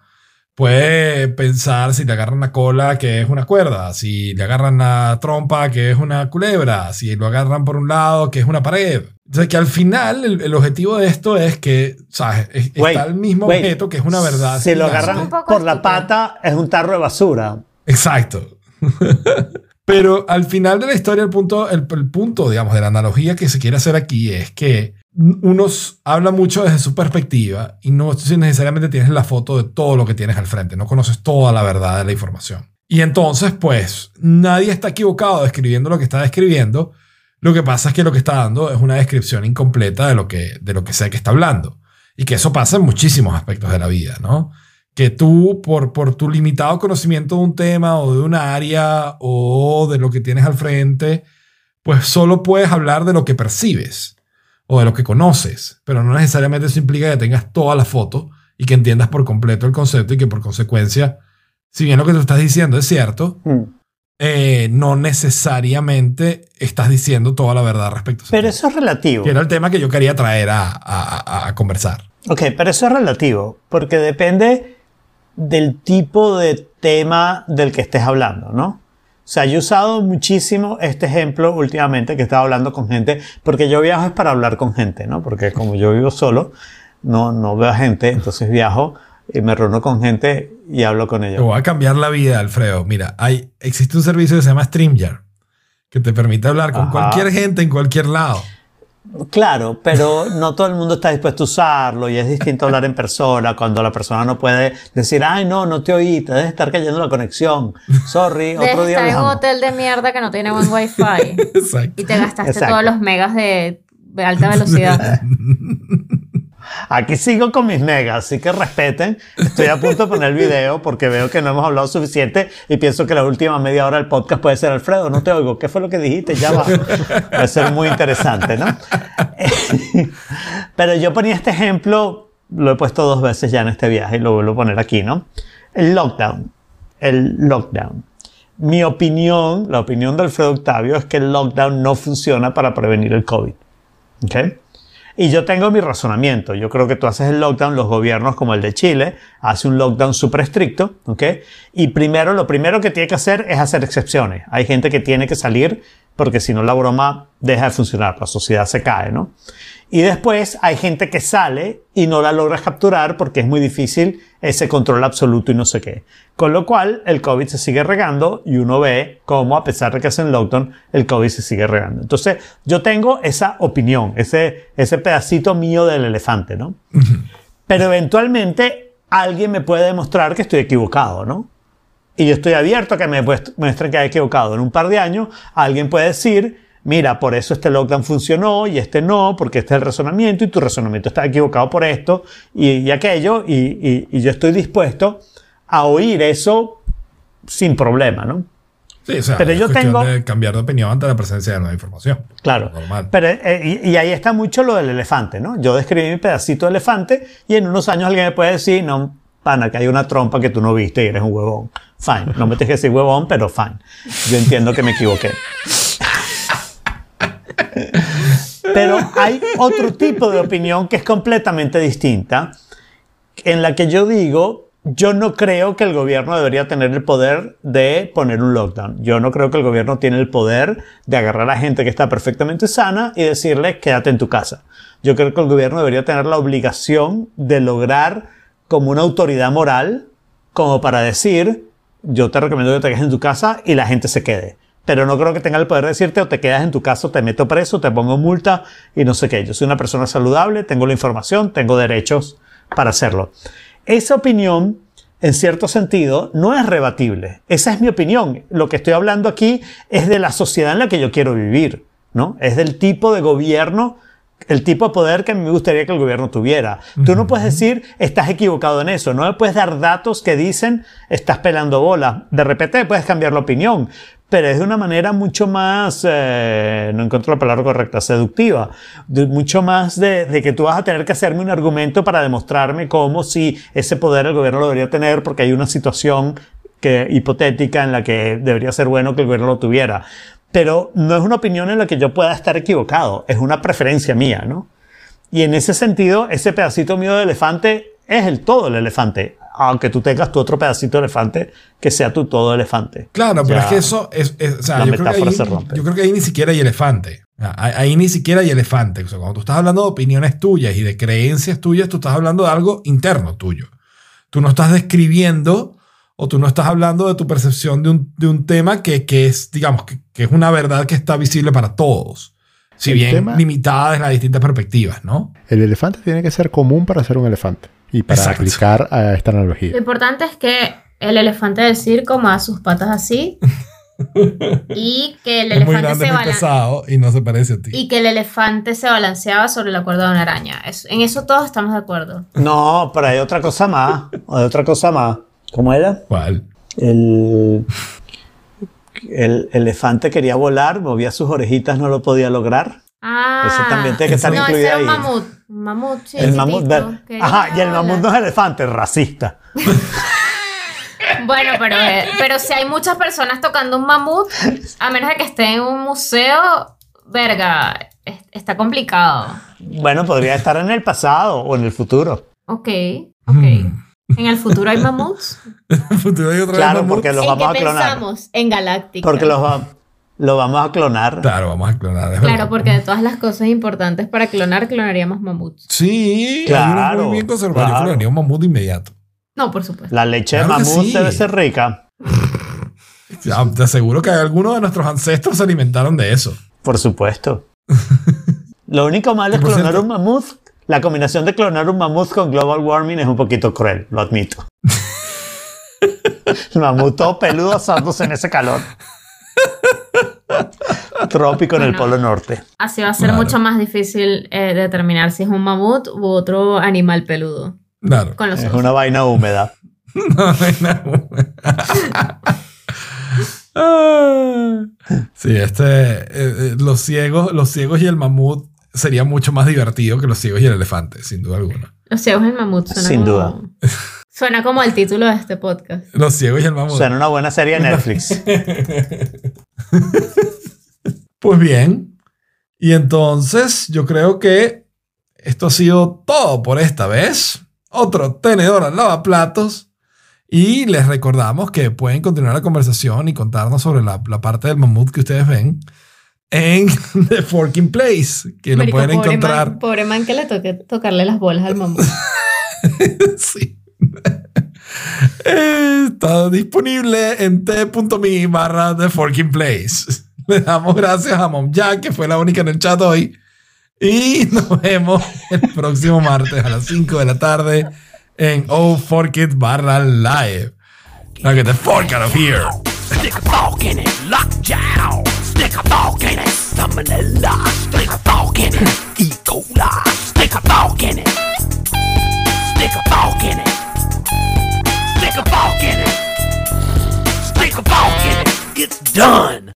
Puede pensar si le agarran la cola, que es una cuerda, si le agarran la trompa, que es una culebra, si lo agarran por un lado, que es una pared. O sea, que al final el, el objetivo de esto es que, ¿sabes? Es- Wait, está el mismo wait. objeto que es una verdad. Si lo agarran Un poco por la pata, es un tarro de basura. Exacto. Pero al final de la historia, el punto, el, el punto, digamos, de la analogía que se quiere hacer aquí es que unos habla mucho desde su perspectiva y no necesariamente tienes la foto de todo lo que tienes al frente, no conoces toda la verdad de la información. Y entonces, pues, nadie está equivocado describiendo lo que está describiendo. Lo que pasa es que lo que está dando es una descripción incompleta de lo que, de lo que sea que está hablando. Y que eso pasa en muchísimos aspectos de la vida, ¿no? que tú, por, por tu limitado conocimiento de un tema o de una área o de lo que tienes al frente, pues solo puedes hablar de lo que percibes o de lo que conoces, pero no necesariamente eso implica que tengas toda la foto y que entiendas por completo el concepto y que por consecuencia, si bien lo que tú estás diciendo es cierto, Hmm. eh, no necesariamente estás diciendo toda la verdad respecto a ese Pero eso es relativo. que era el tema que yo quería traer a- a- a conversar. Ok, pero eso es relativo, porque depende del tipo de tema del que estés hablando, ¿no? O sea, yo he usado muchísimo este ejemplo últimamente que estaba hablando con gente, porque yo viajo es para hablar con gente, ¿no? Porque como yo vivo solo, no, no veo a gente, entonces viajo y me reúno con gente y hablo con Te ellos. voy a cambiar la vida, Alfredo. Mira, hay, existe un servicio que se llama StreamYard que te permite hablar con Ajá. cualquier gente en cualquier lado. Claro, pero no todo el mundo está dispuesto a usarlo y es distinto hablar en persona cuando la persona no puede decir, ay, no, no te oí, te debe estar cayendo la conexión. Sorry, otro día estar en un hotel de mierda que no tiene buen wifi Exacto. y te gastaste Exacto. todos los megas de alta velocidad. Aquí sigo con mis megas, así que respeten. Estoy a punto de poner el video porque veo que no hemos hablado suficiente y pienso que la última media hora del podcast puede ser Alfredo, no te oigo. ¿Qué fue lo que dijiste? Ya va. Va a ser muy interesante, ¿no? Pero yo ponía este ejemplo, lo he puesto dos veces ya en este viaje y lo vuelvo a poner aquí, ¿no? El lockdown. El lockdown. Mi opinión, la opinión de Alfredo Octavio es que el lockdown no funciona para prevenir el COVID. ¿Ok? Y yo tengo mi razonamiento. Yo creo que tú haces el lockdown, los gobiernos como el de Chile, hace un lockdown súper estricto, ¿ok? Y primero, lo primero que tiene que hacer es hacer excepciones. Hay gente que tiene que salir porque si no la broma deja de funcionar, la sociedad se cae, ¿no? Y después hay gente que sale y no la logra capturar porque es muy difícil ese control absoluto y no sé qué. Con lo cual el COVID se sigue regando y uno ve cómo a pesar de que hacen lockdown, el COVID se sigue regando. Entonces yo tengo esa opinión, ese, ese pedacito mío del elefante, ¿no? Pero eventualmente alguien me puede demostrar que estoy equivocado, ¿no? Y yo estoy abierto a que me muestren que he equivocado. En un par de años alguien puede decir, mira, por eso este lockdown funcionó y este no, porque este es el razonamiento y tu razonamiento está equivocado por esto y, aquello, y, yo estoy dispuesto a oír eso sin problema, ¿no? Sí, o sea, pero yo tengo de cambiar de opinión ante la presencia de nueva información. Claro. Normal. Pero, eh, y, ahí está mucho lo del elefante, ¿no? Yo describí mi pedacito de elefante y en unos años alguien me puede decir, no, pana, que hay una trompa que tú no viste y eres un huevón. Fine. No me tienes que decir huevón, pero fine. Yo entiendo que me equivoqué. Pero hay otro tipo de opinión que es completamente distinta, en la que yo digo, yo no creo que el gobierno debería tener el poder de poner un lockdown. Yo no creo que el gobierno tiene el poder de agarrar a gente que está perfectamente sana y decirle quédate en tu casa. Yo creo que el gobierno debería tener la obligación de lograr como una autoridad moral como para decir yo te recomiendo que te quedes en tu casa y la gente se quede pero no creo que tenga el poder de decirte o te quedas en tu casa, te meto preso, te pongo multa y no sé qué. Yo soy una persona saludable, tengo la información, tengo derechos para hacerlo. Esa opinión, en cierto sentido, no es rebatible. Esa es mi opinión. Lo que estoy hablando aquí es de la sociedad en la que yo quiero vivir, ¿no? Es del tipo de gobierno el tipo de poder que me gustaría que el gobierno tuviera. Tú no puedes decir, estás equivocado en eso, no me puedes dar datos que dicen, estás pelando bola. De repente puedes cambiar la opinión, pero es de una manera mucho más, eh, no encuentro la palabra correcta, seductiva, mucho más de, que tú vas a tener que hacerme un argumento para demostrarme cómo si ese poder el gobierno lo debería tener porque hay una situación que, hipotética en la que debería ser bueno que el gobierno lo tuviera. Pero no es una opinión en la que yo pueda estar equivocado, es una preferencia mía, ¿no? Y en ese sentido, ese pedacito mío de elefante es el todo el elefante aunque tú tengas tu otro pedacito de elefante, que sea tu todo elefante. Claro, pero es que eso es, o sea, yo, creo que ahí, yo creo que ahí ni siquiera hay elefante. Ahí, ni siquiera hay elefante. O sea, cuando tú estás hablando de opiniones tuyas y de creencias tuyas, tú estás hablando de algo interno tuyo. Tú no estás describiendo o tú no estás hablando de tu percepción de un, de un tema que, que es, digamos, que, que, es una verdad que está visible para todos. Si bien limitada en las distintas perspectivas, ¿no? El elefante tiene que ser común para ser un elefante y para aplicar a esta analogía. Lo importante es que el elefante del circo mueva sus patas así y que el elefante se balancea y no se parece a ti. Y que el elefante se balanceaba sobre la cuerda de una araña. en eso todos estamos de acuerdo. No, pero hay otra cosa más. Hay otra cosa más. ¿Cómo era? ¿Cuál? El, el elefante quería volar, movía sus orejitas, no lo podía lograr. Ah, eso también tiene que estar no, incluido ese ahí. Un mamut. Un mamut, sí. El mamut. Ajá, y el mamut no es elefante, es racista. bueno, pero, eh, pero si hay muchas personas tocando un mamut, a menos de que esté en un museo, verga, está complicado. Bueno, podría estar en el pasado o en el futuro. Ok, ok. Hmm. ¿En el futuro hay mamuts? en el futuro hay otra Claro, porque los vamos a clonar. pensamos? En Galáctica. Porque los vamos lo vamos a clonar. Claro, vamos a clonar. Claro, porque de todas las cosas importantes para clonar, clonaríamos mamuts. Sí, claro. Muy bien conservado. Yo clonaría un mamut de inmediato. No, por supuesto. La leche de mamut debe ser rica. te aseguro que algunos de nuestros ancestros se alimentaron de eso. Por supuesto. Lo único malo es clonar un mamut. La combinación de clonar un mamut con global warming es un poquito cruel, lo admito. El mamut todo peludo asándose en ese calor. Trópico en el Polo Norte. Así va a ser mucho más difícil eh, determinar si es un mamut u otro animal peludo. Claro. es una vaina húmeda. una vaina húmeda. Ah. sí, este, eh, eh, los ciegos, los ciegos y el mamut sería mucho más divertido que los ciegos y el elefante, sin duda alguna. Los ciegos y el mamut Sin duda. Suena como el título de este podcast. Los ciegos y el mamut. Suena una buena serie de Netflix. pues bien. Y entonces yo creo que esto ha sido todo por esta vez. Otro tenedor al lavaplatos. Y les recordamos que pueden continuar la conversación y contarnos sobre la, la parte del mamut que ustedes ven en The Forking Place, que lo Marico, pueden pobre encontrar. Man, pobre man que le toque tocarle las bolas al mambo. sí. Está disponible en t.me barra The Forking Place. Le damos gracias a Mom Jack, que fue la única en el chat hoy. Y nos vemos el próximo martes a las 5 de la tarde en Oh Fork It barra live. Now get the fork out of here. Stick a fork in it, lockjaw. Stick a fork in it, salmonella. Stick a fork in it, E. coli. Stick a fork in it. Stick a fork in it. Stick a fork in it. Stick a fork in it. It's done.